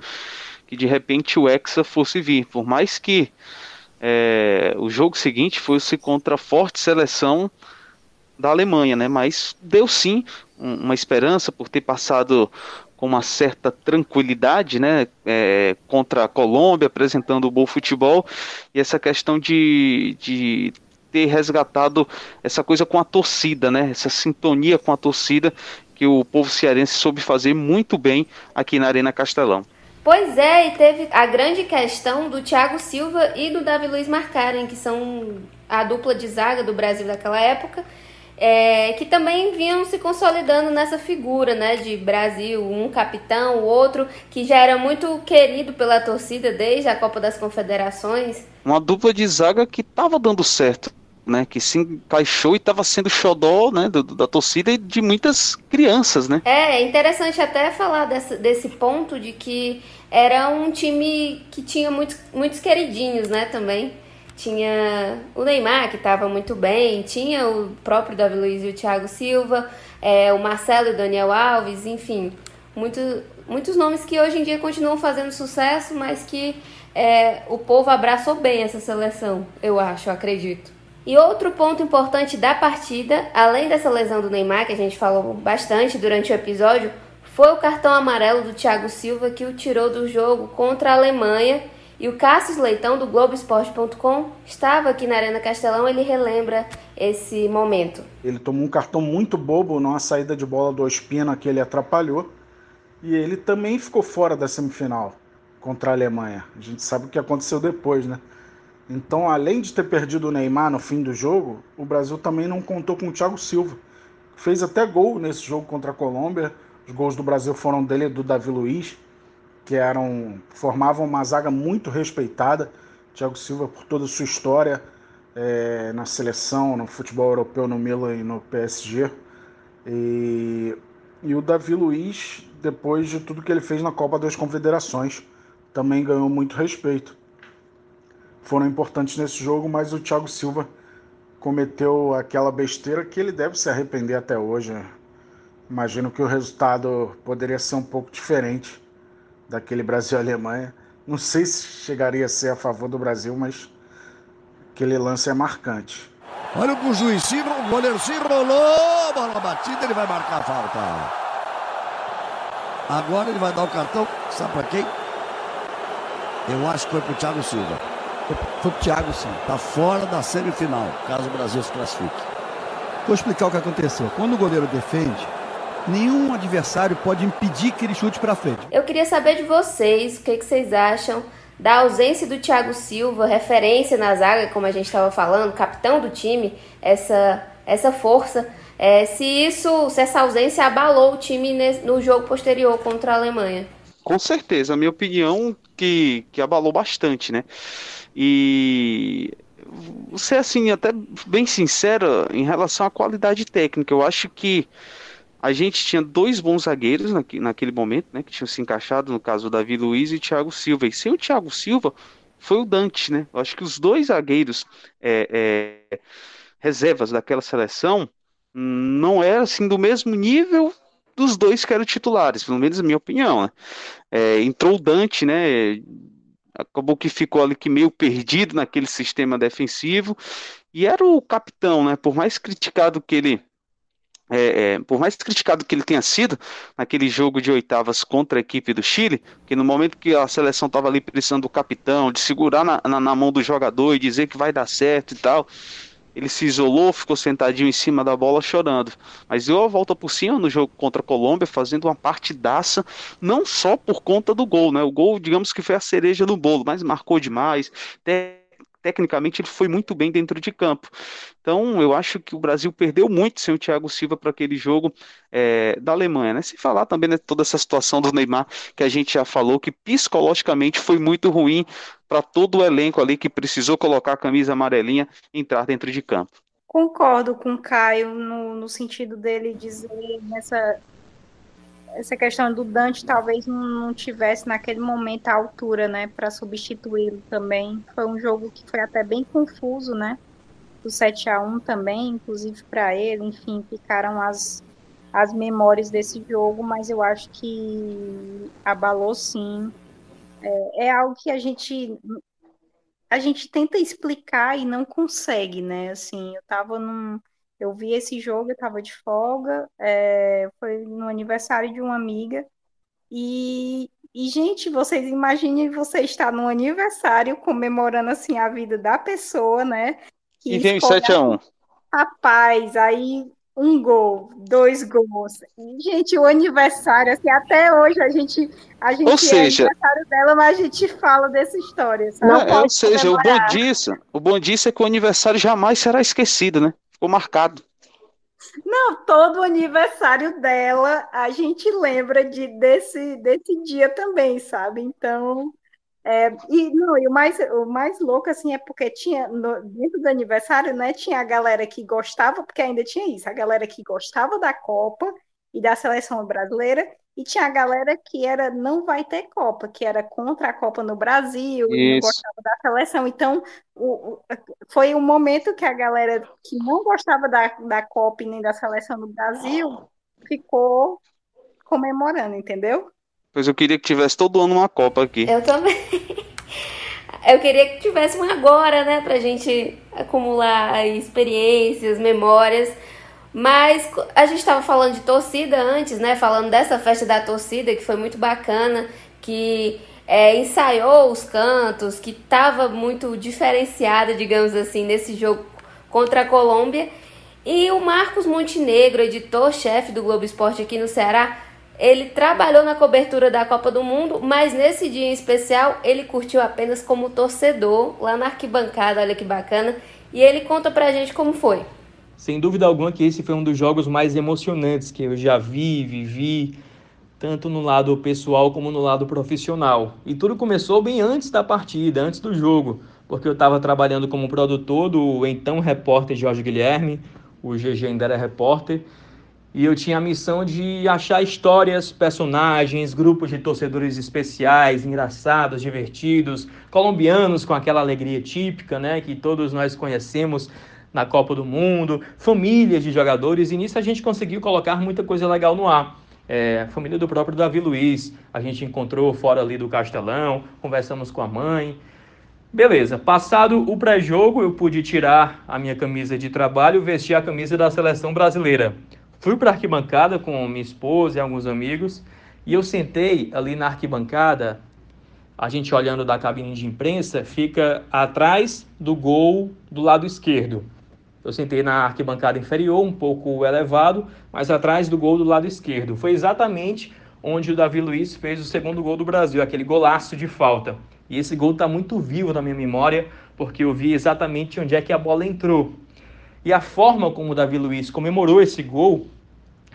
que de repente o Hexa fosse vir. Por mais que é, o jogo seguinte fosse contra a forte seleção da Alemanha, né? Mas deu sim uma esperança por ter passado com uma certa tranquilidade, né, é, contra a Colômbia, apresentando o bom futebol, e essa questão de, de ter resgatado essa coisa com a torcida, né, essa sintonia com a torcida que o povo cearense soube fazer muito bem aqui na Arena Castelão. Pois é, e teve a grande questão do Thiago Silva e do Davi Luiz marcarem, que são a dupla de zaga do Brasil daquela época, é, que também vinham se consolidando nessa figura, né, de Brasil, um capitão, o outro que já era muito querido pela torcida desde a Copa das Confederações. Uma dupla de zaga que estava dando certo, né, que se encaixou e estava sendo xodó, né, do, da torcida e de muitas crianças, né. É, é interessante até falar desse, desse ponto de que era um time que tinha muitos, muitos queridinhos, né, também tinha o Neymar, que estava muito bem, tinha o próprio Davi Luiz e o Thiago Silva, é, o Marcelo e o Daniel Alves, enfim, muito, muitos nomes que hoje em dia continuam fazendo sucesso, mas que é, o povo abraçou bem essa seleção, eu acho, eu acredito. E outro ponto importante da partida, além dessa lesão do Neymar, que a gente falou bastante durante o episódio, foi o cartão amarelo do Thiago Silva que o tirou do jogo contra a Alemanha e o Cássio Leitão, do Globoesporte.com, estava aqui na Arena Castelão, ele relembra esse momento. Ele tomou um cartão muito bobo numa saída de bola do Ospina que ele atrapalhou. E ele também ficou fora da semifinal contra a Alemanha. A gente sabe o que aconteceu depois, né? Então, além de ter perdido o Neymar no fim do jogo, o Brasil também não contou com o Thiago Silva. Fez até gol nesse jogo contra a Colômbia. Os gols do Brasil foram dele e do Davi Luiz que eram formavam uma zaga muito respeitada. Thiago Silva por toda a sua história é, na seleção, no futebol europeu, no Milan e no PSG. E, e o Davi Luiz, depois de tudo que ele fez na Copa das Confederações, também ganhou muito respeito. Foram importantes nesse jogo, mas o Thiago Silva cometeu aquela besteira que ele deve se arrepender até hoje. Imagino que o resultado poderia ser um pouco diferente daquele Brasil-Alemanha. Não sei se chegaria a ser a favor do Brasil, mas aquele lance é marcante. Olha o juiz se o goleiro se enrolou, bola batida, ele vai marcar a falta. Agora ele vai dar o cartão, sabe para quem? Eu acho que foi pro Thiago Silva. Foi pro Thiago, sim. Tá fora da semifinal, caso o Brasil se classifique. Vou explicar o que aconteceu. Quando o goleiro defende, nenhum adversário pode impedir que ele chute para frente. Eu queria saber de vocês, o que, que vocês acham da ausência do Thiago Silva, referência na zaga, como a gente estava falando, capitão do time, essa, essa força. É, se isso, se essa ausência abalou o time no jogo posterior contra a Alemanha. Com certeza, a minha opinião que, que abalou bastante, né? E você assim, até bem sincero em relação à qualidade técnica, eu acho que a gente tinha dois bons zagueiros naquele momento, né? Que tinham se encaixado, no caso, o Davi Luiz e o Thiago Silva. E sem o Thiago Silva, foi o Dante, né? Eu acho que os dois zagueiros é, é, reservas daquela seleção não eram assim do mesmo nível dos dois que eram titulares, pelo menos na minha opinião. Né? É, entrou o Dante, né? Acabou que ficou ali que meio perdido naquele sistema defensivo e era o capitão, né? Por mais criticado que ele é, é, por mais criticado que ele tenha sido naquele jogo de oitavas contra a equipe do Chile, que no momento que a seleção estava ali precisando do capitão, de segurar na, na, na, mão do jogador e dizer que vai dar certo e tal, ele se isolou, ficou sentadinho em cima da bola chorando. Mas deu a volta por cima no jogo contra a Colômbia, fazendo uma partidaça, não só por conta do gol, né? O gol, digamos que foi a cereja do bolo, mas marcou demais. Até tecnicamente ele foi muito bem dentro de campo. Então eu acho que o Brasil perdeu muito sem o Thiago Silva para aquele jogo é, da Alemanha. Né? Se falar também né, toda essa situação do Neymar que a gente já falou, que psicologicamente foi muito ruim para todo o elenco ali que precisou colocar a camisa amarelinha e entrar dentro de campo. Concordo com o Caio no, no sentido dele dizer nessa essa questão do Dante talvez não tivesse naquele momento a altura, né, para substituí-lo também. Foi um jogo que foi até bem confuso, né? O 7 a 1 também, inclusive para ele, enfim, ficaram as as memórias desse jogo, mas eu acho que abalou sim. É, é algo que a gente a gente tenta explicar e não consegue, né? Assim, eu tava num eu vi esse jogo, eu estava de folga, é, foi no aniversário de uma amiga. E, e, gente, vocês imaginem você estar no aniversário comemorando assim a vida da pessoa, né? E vem 7 a 1 Rapaz, aí um gol, dois gols. E, gente, o aniversário, assim, até hoje a gente, a gente ou seja, é aniversário dela, mas a gente fala dessa história. Não, é, ou seja, o bom disso, o bom disso é que o aniversário jamais será esquecido, né? Ficou marcado. Não, todo aniversário dela a gente lembra de, desse, desse dia também, sabe? Então, é, e, não, e o mais, o mais louco, assim, é porque tinha, no, dentro do aniversário, né, tinha a galera que gostava, porque ainda tinha isso, a galera que gostava da Copa e da seleção brasileira, e tinha a galera que era não vai ter Copa, que era contra a Copa no Brasil, Isso. e não gostava da seleção. Então, o, o, foi um momento que a galera que não gostava da, da Copa e nem da seleção no Brasil ficou comemorando, entendeu? Pois eu queria que tivesse todo ano uma Copa aqui. Eu também. *laughs* Eu queria que tivesse uma agora, né, pra gente acumular experiências, memórias. Mas a gente estava falando de torcida antes, né? Falando dessa festa da torcida que foi muito bacana, que é, ensaiou os cantos, que estava muito diferenciada, digamos assim, nesse jogo contra a Colômbia. E o Marcos Montenegro, editor-chefe do Globo Esporte aqui no Ceará, ele trabalhou na cobertura da Copa do Mundo, mas nesse dia em especial ele curtiu apenas como torcedor lá na arquibancada, olha que bacana. E ele conta pra gente como foi. Sem dúvida alguma que esse foi um dos jogos mais emocionantes que eu já vi, vivi, tanto no lado pessoal como no lado profissional. E tudo começou bem antes da partida, antes do jogo, porque eu estava trabalhando como produtor do então repórter Jorge Guilherme, o GG ainda era repórter, e eu tinha a missão de achar histórias, personagens, grupos de torcedores especiais, engraçados, divertidos, colombianos com aquela alegria típica, né, que todos nós conhecemos na Copa do Mundo, famílias de jogadores, e nisso a gente conseguiu colocar muita coisa legal no ar. É, família do próprio Davi Luiz, a gente encontrou fora ali do Castelão, conversamos com a mãe. Beleza, passado o pré-jogo, eu pude tirar a minha camisa de trabalho vestir a camisa da seleção brasileira. Fui para a arquibancada com minha esposa e alguns amigos e eu sentei ali na arquibancada. A gente olhando da cabine de imprensa fica atrás do gol do lado esquerdo. Eu sentei na arquibancada inferior, um pouco elevado, mas atrás do gol do lado esquerdo. Foi exatamente onde o Davi Luiz fez o segundo gol do Brasil, aquele golaço de falta. E esse gol está muito vivo na minha memória, porque eu vi exatamente onde é que a bola entrou. E a forma como o Davi Luiz comemorou esse gol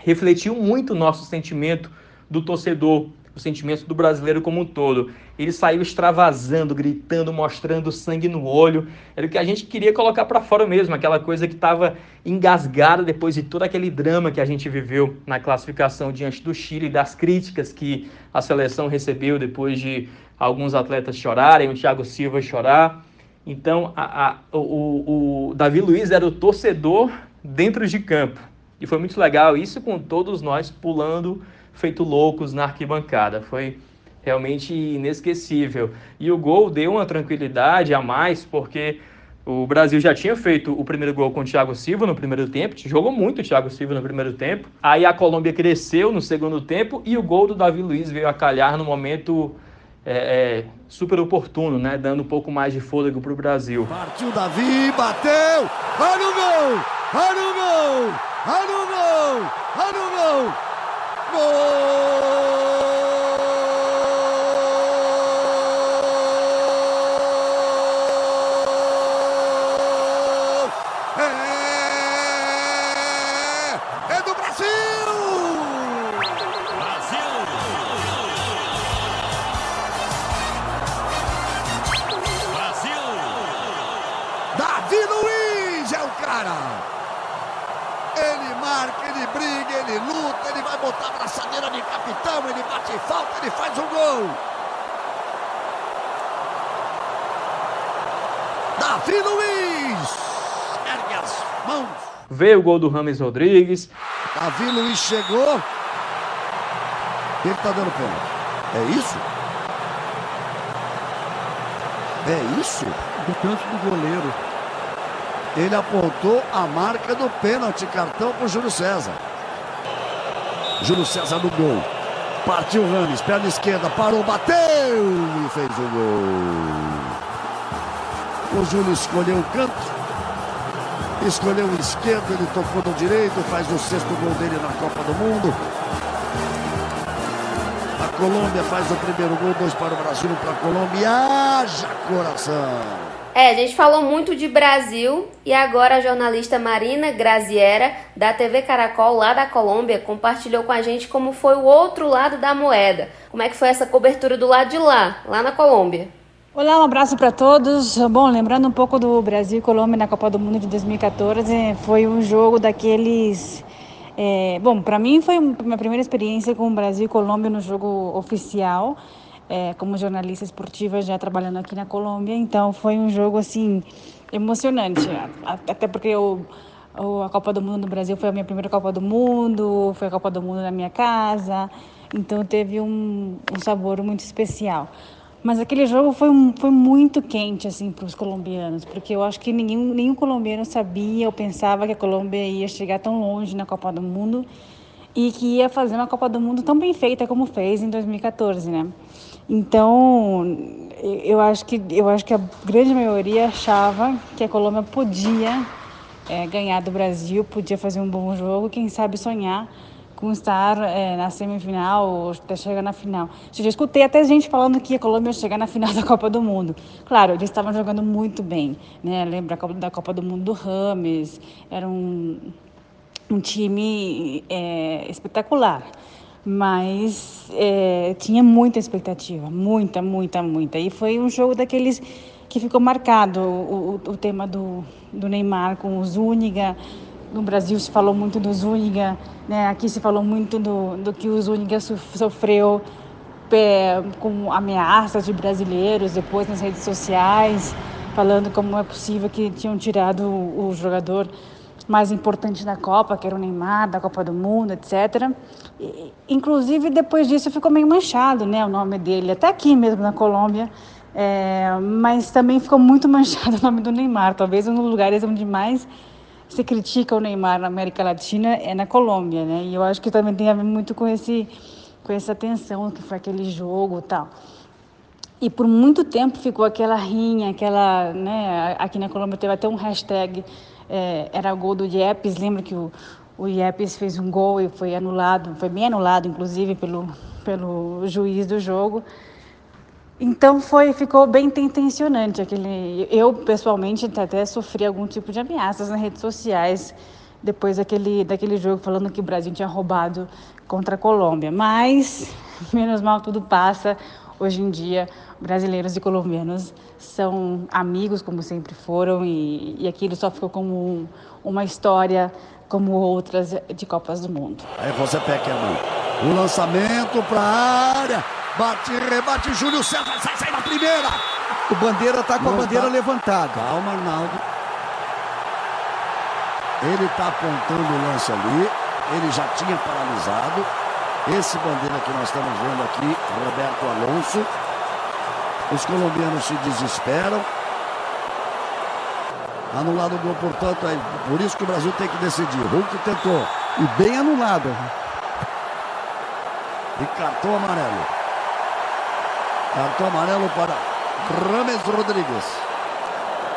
refletiu muito o nosso sentimento do torcedor o sentimento do brasileiro como um todo. Ele saiu extravasando, gritando, mostrando sangue no olho. Era o que a gente queria colocar para fora mesmo, aquela coisa que estava engasgada depois de todo aquele drama que a gente viveu na classificação diante do Chile, das críticas que a seleção recebeu depois de alguns atletas chorarem, o Thiago Silva chorar. Então, a, a, o, o Davi Luiz era o torcedor dentro de campo. E foi muito legal isso com todos nós pulando feito loucos na arquibancada. Foi realmente inesquecível. E o gol deu uma tranquilidade a mais, porque o Brasil já tinha feito o primeiro gol com o Thiago Silva no primeiro tempo, jogou muito o Thiago Silva no primeiro tempo. Aí a Colômbia cresceu no segundo tempo e o gol do Davi Luiz veio a calhar no momento é, é, super oportuno, né? Dando um pouco mais de fôlego para o Brasil. Partiu Davi, bateu! Olha o gol! Olha o gol! Olha o gol! Olha o gol! Gol! Veio o gol do Rames Rodrigues. Davi Luiz chegou. Ele tá dando pênalti. É isso? É isso? Do canto do goleiro. Ele apontou a marca do pênalti, cartão pro Júlio César. Júlio César no gol. Partiu Rames, perna esquerda, parou, bateu e fez o gol. O Júlio escolheu o canto, escolheu o esquerdo, ele tocou no direito, faz o sexto gol dele na Copa do Mundo. A Colômbia faz o primeiro gol, dois para o Brasil, para a Colômbia. Haja coração! É, a gente falou muito de Brasil e agora a jornalista Marina Graziera, da TV Caracol, lá da Colômbia, compartilhou com a gente como foi o outro lado da moeda. Como é que foi essa cobertura do lado de lá, lá na Colômbia. Olá, um abraço para todos. Bom, lembrando um pouco do Brasil e Colômbia na Copa do Mundo de 2014, foi um jogo daqueles. É, bom, para mim foi minha primeira experiência com o Brasil e Colômbia no jogo oficial, é, como jornalista esportiva já trabalhando aqui na Colômbia. Então foi um jogo assim emocionante, até porque eu a Copa do Mundo do Brasil foi a minha primeira Copa do Mundo, foi a Copa do Mundo na minha casa, então teve um, um sabor muito especial. Mas aquele jogo foi, foi muito quente assim para os colombianos, porque eu acho que nenhum, nenhum colombiano sabia ou pensava que a Colômbia ia chegar tão longe na Copa do Mundo e que ia fazer uma Copa do Mundo tão bem feita como fez em 2014, né? Então, eu acho que eu acho que a grande maioria achava que a Colômbia podia é, ganhar do Brasil, podia fazer um bom jogo, quem sabe sonhar com estar é, na semifinal ou até chegar na final. Eu já escutei até gente falando que a Colômbia ia chegar na final *laughs* da Copa do Mundo. Claro, eles estavam jogando muito bem, né? Lembra da Copa do Mundo do Rames, era um, um time é, espetacular. Mas é, tinha muita expectativa, muita, muita, muita. E foi um jogo daqueles que ficou marcado, o, o, o tema do, do Neymar com o Zúñiga, no Brasil se falou muito do Zúñiga, né? aqui se falou muito do, do que o Zúñiga sofreu é, com ameaças de brasileiros depois nas redes sociais, falando como é possível que tinham tirado o, jogador mais importante da Copa, que era o Neymar, da Copa do Mundo, etc. E, inclusive, depois disso ficou meio manchado né, o nome dele, até aqui mesmo na Colômbia, é, mas também ficou muito *laughs* manchado o nome do Neymar, talvez um dos lugares onde mais se critica o Neymar na América Latina é na Colômbia, né? E eu acho que também tem a ver muito com esse com essa tensão que foi aquele jogo, tal. E por muito tempo ficou aquela rinha, aquela, né? Aqui na Colômbia teve até um hashtag é, era gol do Yepes. Lembra que o o Yepes fez um gol e foi anulado, foi bem anulado, inclusive pelo pelo juiz do jogo. Então foi, ficou bem tensionante aquele. Eu pessoalmente até sofri algum tipo de ameaças nas redes sociais depois daquele, daquele jogo falando que o Brasil tinha roubado contra a Colômbia. Mas *laughs* menos mal tudo passa. Hoje em dia, brasileiros e colombianos são amigos como sempre foram e, e aquilo só ficou como um, uma história como outras de Copas do Mundo. Aí você Peckerman, o lançamento para a área. Bate, rebate, Júlio César, sai, sai na primeira. O Bandeira tá com Não a bandeira tá... levantada. Calma, Arnaldo. Ele tá apontando o lance ali. Ele já tinha paralisado. Esse bandeira que nós estamos vendo aqui, Roberto Alonso. Os colombianos se desesperam. Anulado o gol, portanto, é por isso que o Brasil tem que decidir. Hulk tentou. E bem anulado. E cartão amarelo. Cartão amarelo para Rames Rodrigues.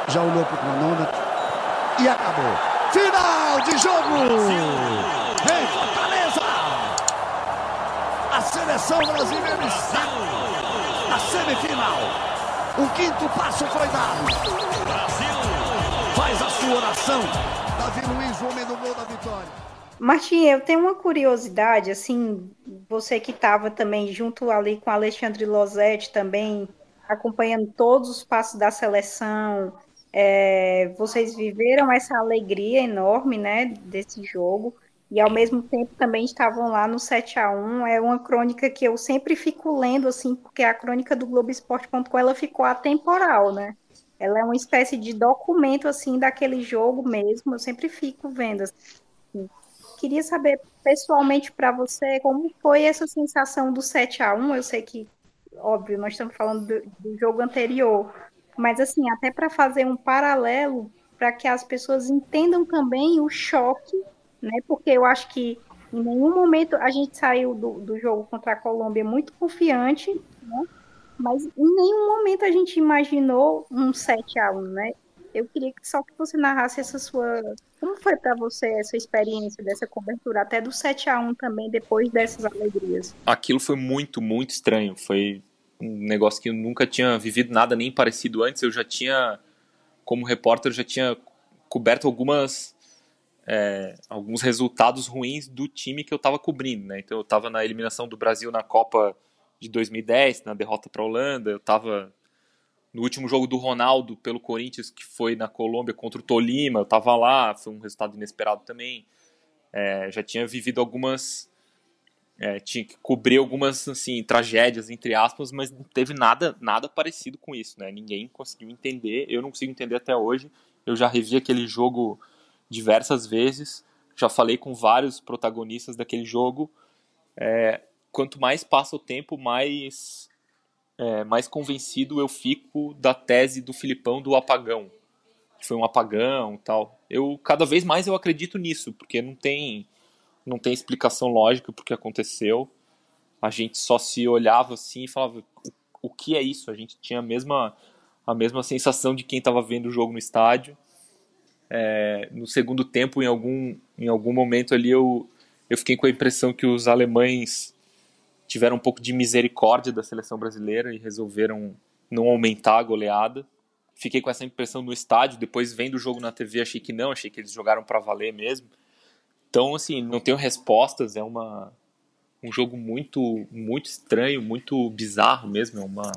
Já olhou para o cronômetro e acabou. Final de jogo! Em Fortaleza! A seleção brasileira está na semifinal. O quinto passo foi dado. Brasil faz a sua oração. Davi Luiz, homem do gol da vitória. Martim, eu tenho uma curiosidade, assim, você que estava também junto ali com Alexandre Losetti também, acompanhando todos os passos da seleção, é, vocês viveram essa alegria enorme, né, desse jogo. e ao mesmo tempo também estavam lá no 7 a 1 É uma crônica que eu sempre fico lendo, assim, porque a crônica do Globoesporte.com ela ficou atemporal, né? Ela é uma espécie de documento, assim, daquele jogo mesmo. Eu sempre fico vendo. Assim. Queria saber, pessoalmente, para você, como foi essa sensação do 7 a 1 Eu sei que, óbvio, nós estamos falando do, do jogo anterior, mas, assim, até para fazer um paralelo, para que as pessoas entendam também o choque né? Porque eu acho que em nenhum momento a gente saiu do, do jogo contra a Colômbia muito confiante, né? Mas em nenhum momento a gente imaginou um 7 a 1 né? Eu queria que só que você narrasse essa sua. Como foi para você essa experiência dessa cobertura, até do 7 a 1 também, depois dessas alegrias? Aquilo foi muito, muito estranho. Foi um negócio que eu nunca tinha vivido nada nem parecido antes. Eu já tinha, como repórter, já tinha coberto algumas é, alguns resultados ruins do time que eu estava cobrindo, né? Então eu estava na eliminação do Brasil na Copa de 2010, na derrota para a Holanda, eu estava no último jogo do Ronaldo pelo Corinthians, que foi na Colômbia contra o Tolima, eu estava lá, foi um resultado inesperado também. É, já tinha vivido algumas é, tinha que cobrir algumas assim tragédias entre aspas, mas não teve nada nada parecido com isso, né? Ninguém conseguiu entender, eu não consigo entender até hoje. Eu já revi aquele jogo diversas vezes, já falei com vários protagonistas daquele jogo. É, quanto mais passa o tempo, mais, é, mais convencido eu fico da tese do Filipão do apagão. Que foi um apagão tal. Eu cada vez mais eu acredito nisso, porque não tem não tem explicação lógica porque que aconteceu. A gente só se olhava assim e falava o, o que é isso? A gente tinha a mesma a mesma sensação de quem estava vendo o jogo no estádio é, no segundo tempo, em algum, em algum momento ali, eu, eu fiquei com a impressão que os alemães tiveram um pouco de misericórdia da seleção brasileira e resolveram não aumentar a goleada. Fiquei com essa impressão no estádio, depois vendo o jogo na TV achei que não, achei que eles jogaram para valer mesmo. Então, assim, não tenho respostas, é uma um jogo muito muito estranho, muito bizarro mesmo, é uma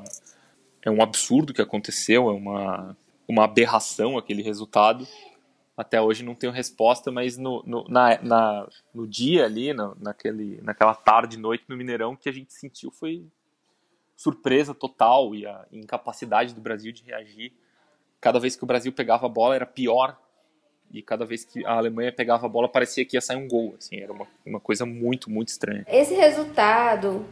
é um absurdo que aconteceu, é uma uma aberração aquele resultado até hoje não tenho resposta, mas no, no, na, na, no dia ali, no, naquele, naquela tarde, noite no Mineirão, que a gente sentiu foi surpresa total e a incapacidade do Brasil de reagir. Cada vez que o Brasil pegava a bola era pior e cada vez que a Alemanha pegava a bola parecia que ia sair um gol. Assim, era uma, uma coisa muito, muito estranha. Esse resultado,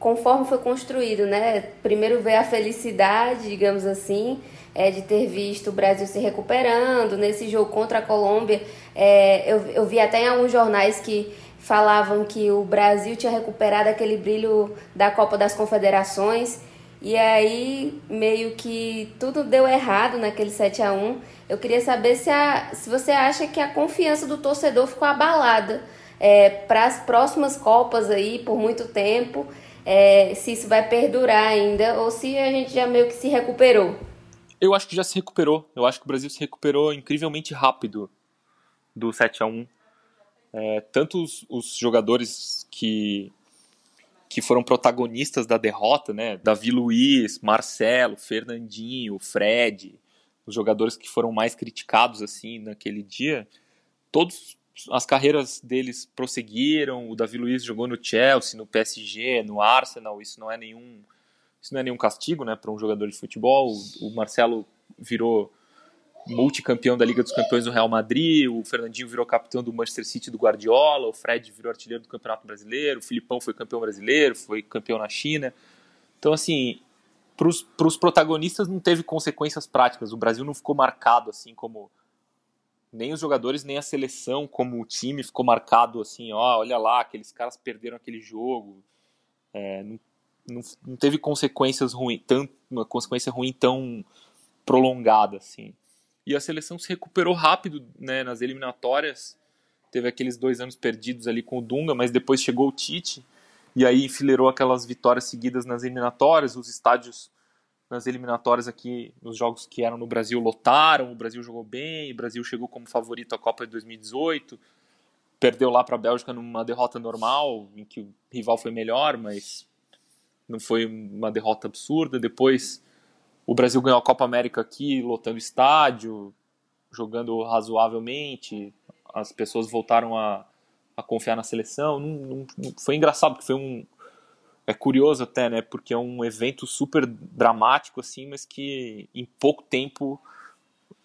conforme foi construído, né? Primeiro veio a felicidade, digamos assim, é, de ter visto o Brasil se recuperando nesse jogo contra a Colômbia. É, eu, eu vi até em alguns jornais que falavam que o Brasil tinha recuperado aquele brilho da Copa das Confederações. E aí, meio que tudo deu errado naquele 7 a 1 Eu queria saber se, a, se você acha que a confiança do torcedor ficou abalada é, para as próximas Copas aí por muito tempo. É, se isso vai perdurar ainda ou se a gente já meio que se recuperou. Eu acho que já se recuperou. Eu acho que o Brasil se recuperou incrivelmente rápido do 7 a 1 é, Tanto os, os, jogadores que, que foram protagonistas da derrota, né? Davi Luiz, Marcelo, Fernandinho, Fred, os jogadores que foram mais criticados assim naquele dia, todos as carreiras deles prosseguiram. O Davi Luiz jogou no Chelsea, no PSG, no Arsenal. Isso não é nenhum isso não é nenhum castigo né, para um jogador de futebol. O Marcelo virou multicampeão da Liga dos Campeões do Real Madrid, o Fernandinho virou capitão do Manchester City do Guardiola, o Fred virou artilheiro do Campeonato Brasileiro, o Filipão foi campeão brasileiro, foi campeão na China. Então, assim, para os protagonistas não teve consequências práticas. O Brasil não ficou marcado assim como nem os jogadores nem a seleção como o time ficou marcado assim, ó, olha lá, aqueles caras perderam aquele jogo. É, não não, não teve consequências ruins, tanto, uma consequência ruim tão prolongada assim. E a seleção se recuperou rápido né, nas eliminatórias. Teve aqueles dois anos perdidos ali com o Dunga, mas depois chegou o Tite e aí enfileirou aquelas vitórias seguidas nas eliminatórias. Os estádios nas eliminatórias aqui, nos jogos que eram no Brasil, lotaram. O Brasil jogou bem, o Brasil chegou como favorito à Copa de 2018. Perdeu lá para a Bélgica numa derrota normal, em que o rival foi melhor, mas não foi uma derrota absurda. Depois o Brasil ganhou a Copa América aqui, lotando estádio, jogando razoavelmente. As pessoas voltaram a, a confiar na seleção. Não, não, foi engraçado, porque foi um. É curioso até, né? Porque é um evento super dramático, assim, mas que em pouco tempo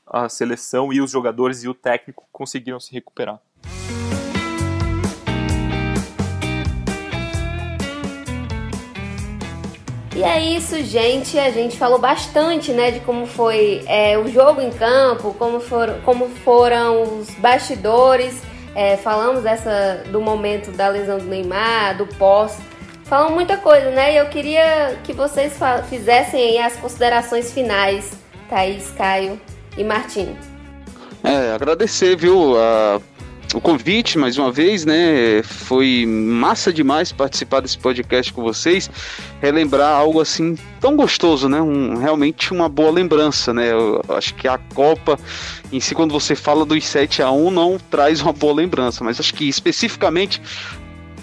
a seleção e os jogadores e o técnico conseguiram se recuperar. E é isso, gente. A gente falou bastante, né, de como foi é, o jogo em campo, como foram, como foram os bastidores. É, falamos dessa do momento da lesão do Neymar, do pós. Falamos muita coisa, né? E eu queria que vocês fizessem as considerações finais, Thaís, Caio e Martim. É, agradecer, viu, a o convite mais uma vez, né? Foi massa demais participar desse podcast com vocês, relembrar algo assim tão gostoso, né? Um, realmente uma boa lembrança, né? Eu acho que a Copa em si, quando você fala dos 7 a 1 não traz uma boa lembrança, mas acho que especificamente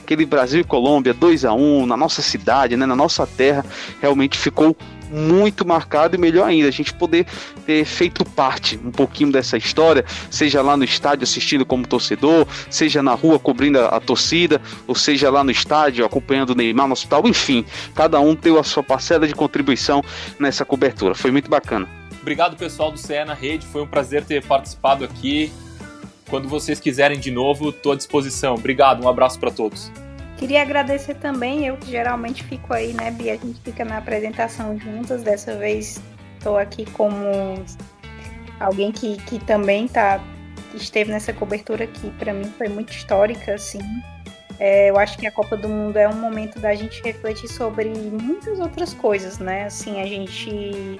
aquele Brasil e Colômbia 2 a 1 na nossa cidade, né, na nossa terra, realmente ficou muito marcado e melhor ainda, a gente poder ter feito parte um pouquinho dessa história, seja lá no estádio assistindo como torcedor, seja na rua cobrindo a, a torcida, ou seja lá no estádio acompanhando o Neymar no hospital, enfim, cada um deu a sua parcela de contribuição nessa cobertura. Foi muito bacana. Obrigado, pessoal do CE na Rede, foi um prazer ter participado aqui. Quando vocês quiserem de novo, estou à disposição. Obrigado, um abraço para todos. Queria agradecer também, eu que geralmente fico aí, né, Bia? A gente fica na apresentação juntas. Dessa vez estou aqui como alguém que, que também tá, esteve nessa cobertura que para mim foi muito histórica, assim. É, eu acho que a Copa do Mundo é um momento da gente refletir sobre muitas outras coisas, né? Assim, a gente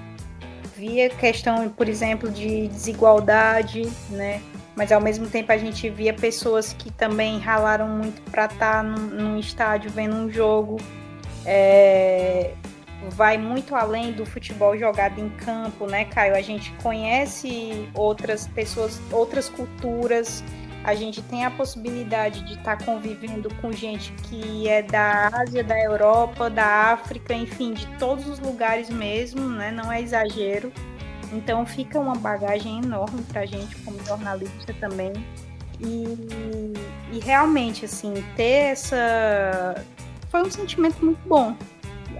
via questão, por exemplo, de desigualdade, né? Mas ao mesmo tempo a gente via pessoas que também ralaram muito para estar tá num, num, estádio vendo um jogo. É, vai muito além do futebol jogado em campo, né, Caio? A gente conhece outras pessoas, outras culturas. A gente tem a possibilidade de estar tá convivendo com gente que é da Ásia, da Europa, da África, enfim, de todos os lugares mesmo, né? Não é exagero. Então fica uma bagagem enorme para a gente como jornalista também. E, e realmente, assim, ter essa. Foi um sentimento muito bom.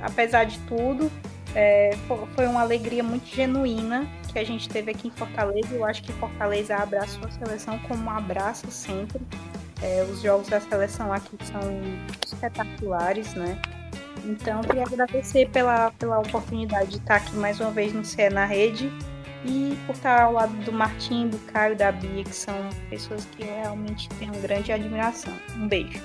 Apesar de tudo, é, foi uma alegria muito genuína que a gente teve aqui em Fortaleza. Eu acho que Fortaleza abraçou a seleção como abraça sempre. É, os jogos da seleção aqui são espetaculares, né? Então, queria agradecer pela, pela oportunidade de estar aqui mais uma vez no CE na Rede e por estar ao lado do Martim, do Caio, da Bia, que são pessoas que realmente tenho grande admiração. Um beijo.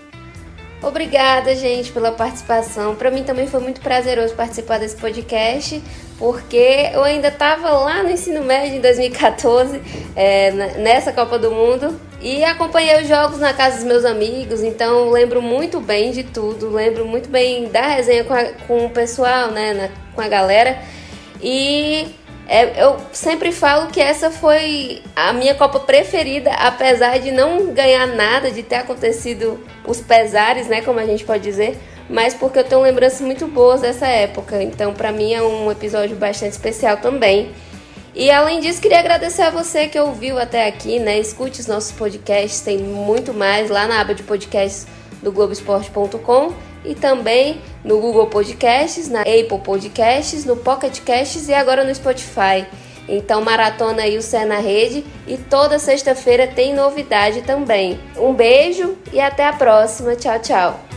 Obrigada, gente, pela participação. Para mim também foi muito prazeroso participar desse podcast, porque eu ainda estava lá no ensino médio em 2014, é, nessa Copa do Mundo, e acompanhei os jogos na casa dos meus amigos, então lembro muito bem de tudo, lembro muito bem da resenha com, a, com o pessoal, né, na, com a galera. E é, eu sempre falo que essa foi a minha Copa preferida, apesar de não ganhar nada, de ter acontecido os pesares, né, como a gente pode dizer, mas porque eu tenho lembranças muito boas dessa época. Então, para mim é um episódio bastante especial também. E além disso, queria agradecer a você que ouviu até aqui, né? Escute os nossos podcasts, tem muito mais lá na aba de podcasts do Globoesporte.com e também no Google Podcasts, na Apple Podcasts, no Pocket Casts e agora no Spotify. Então maratona aí o Cé na Rede e toda sexta-feira tem novidade também. Um beijo e até a próxima. Tchau, tchau.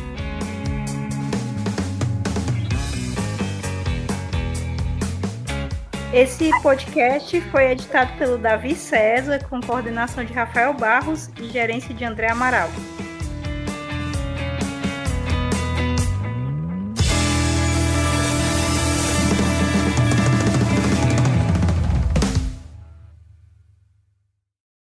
Esse podcast foi editado pelo Davi César, com coordenação de Rafael Barros e gerência de André Amaral.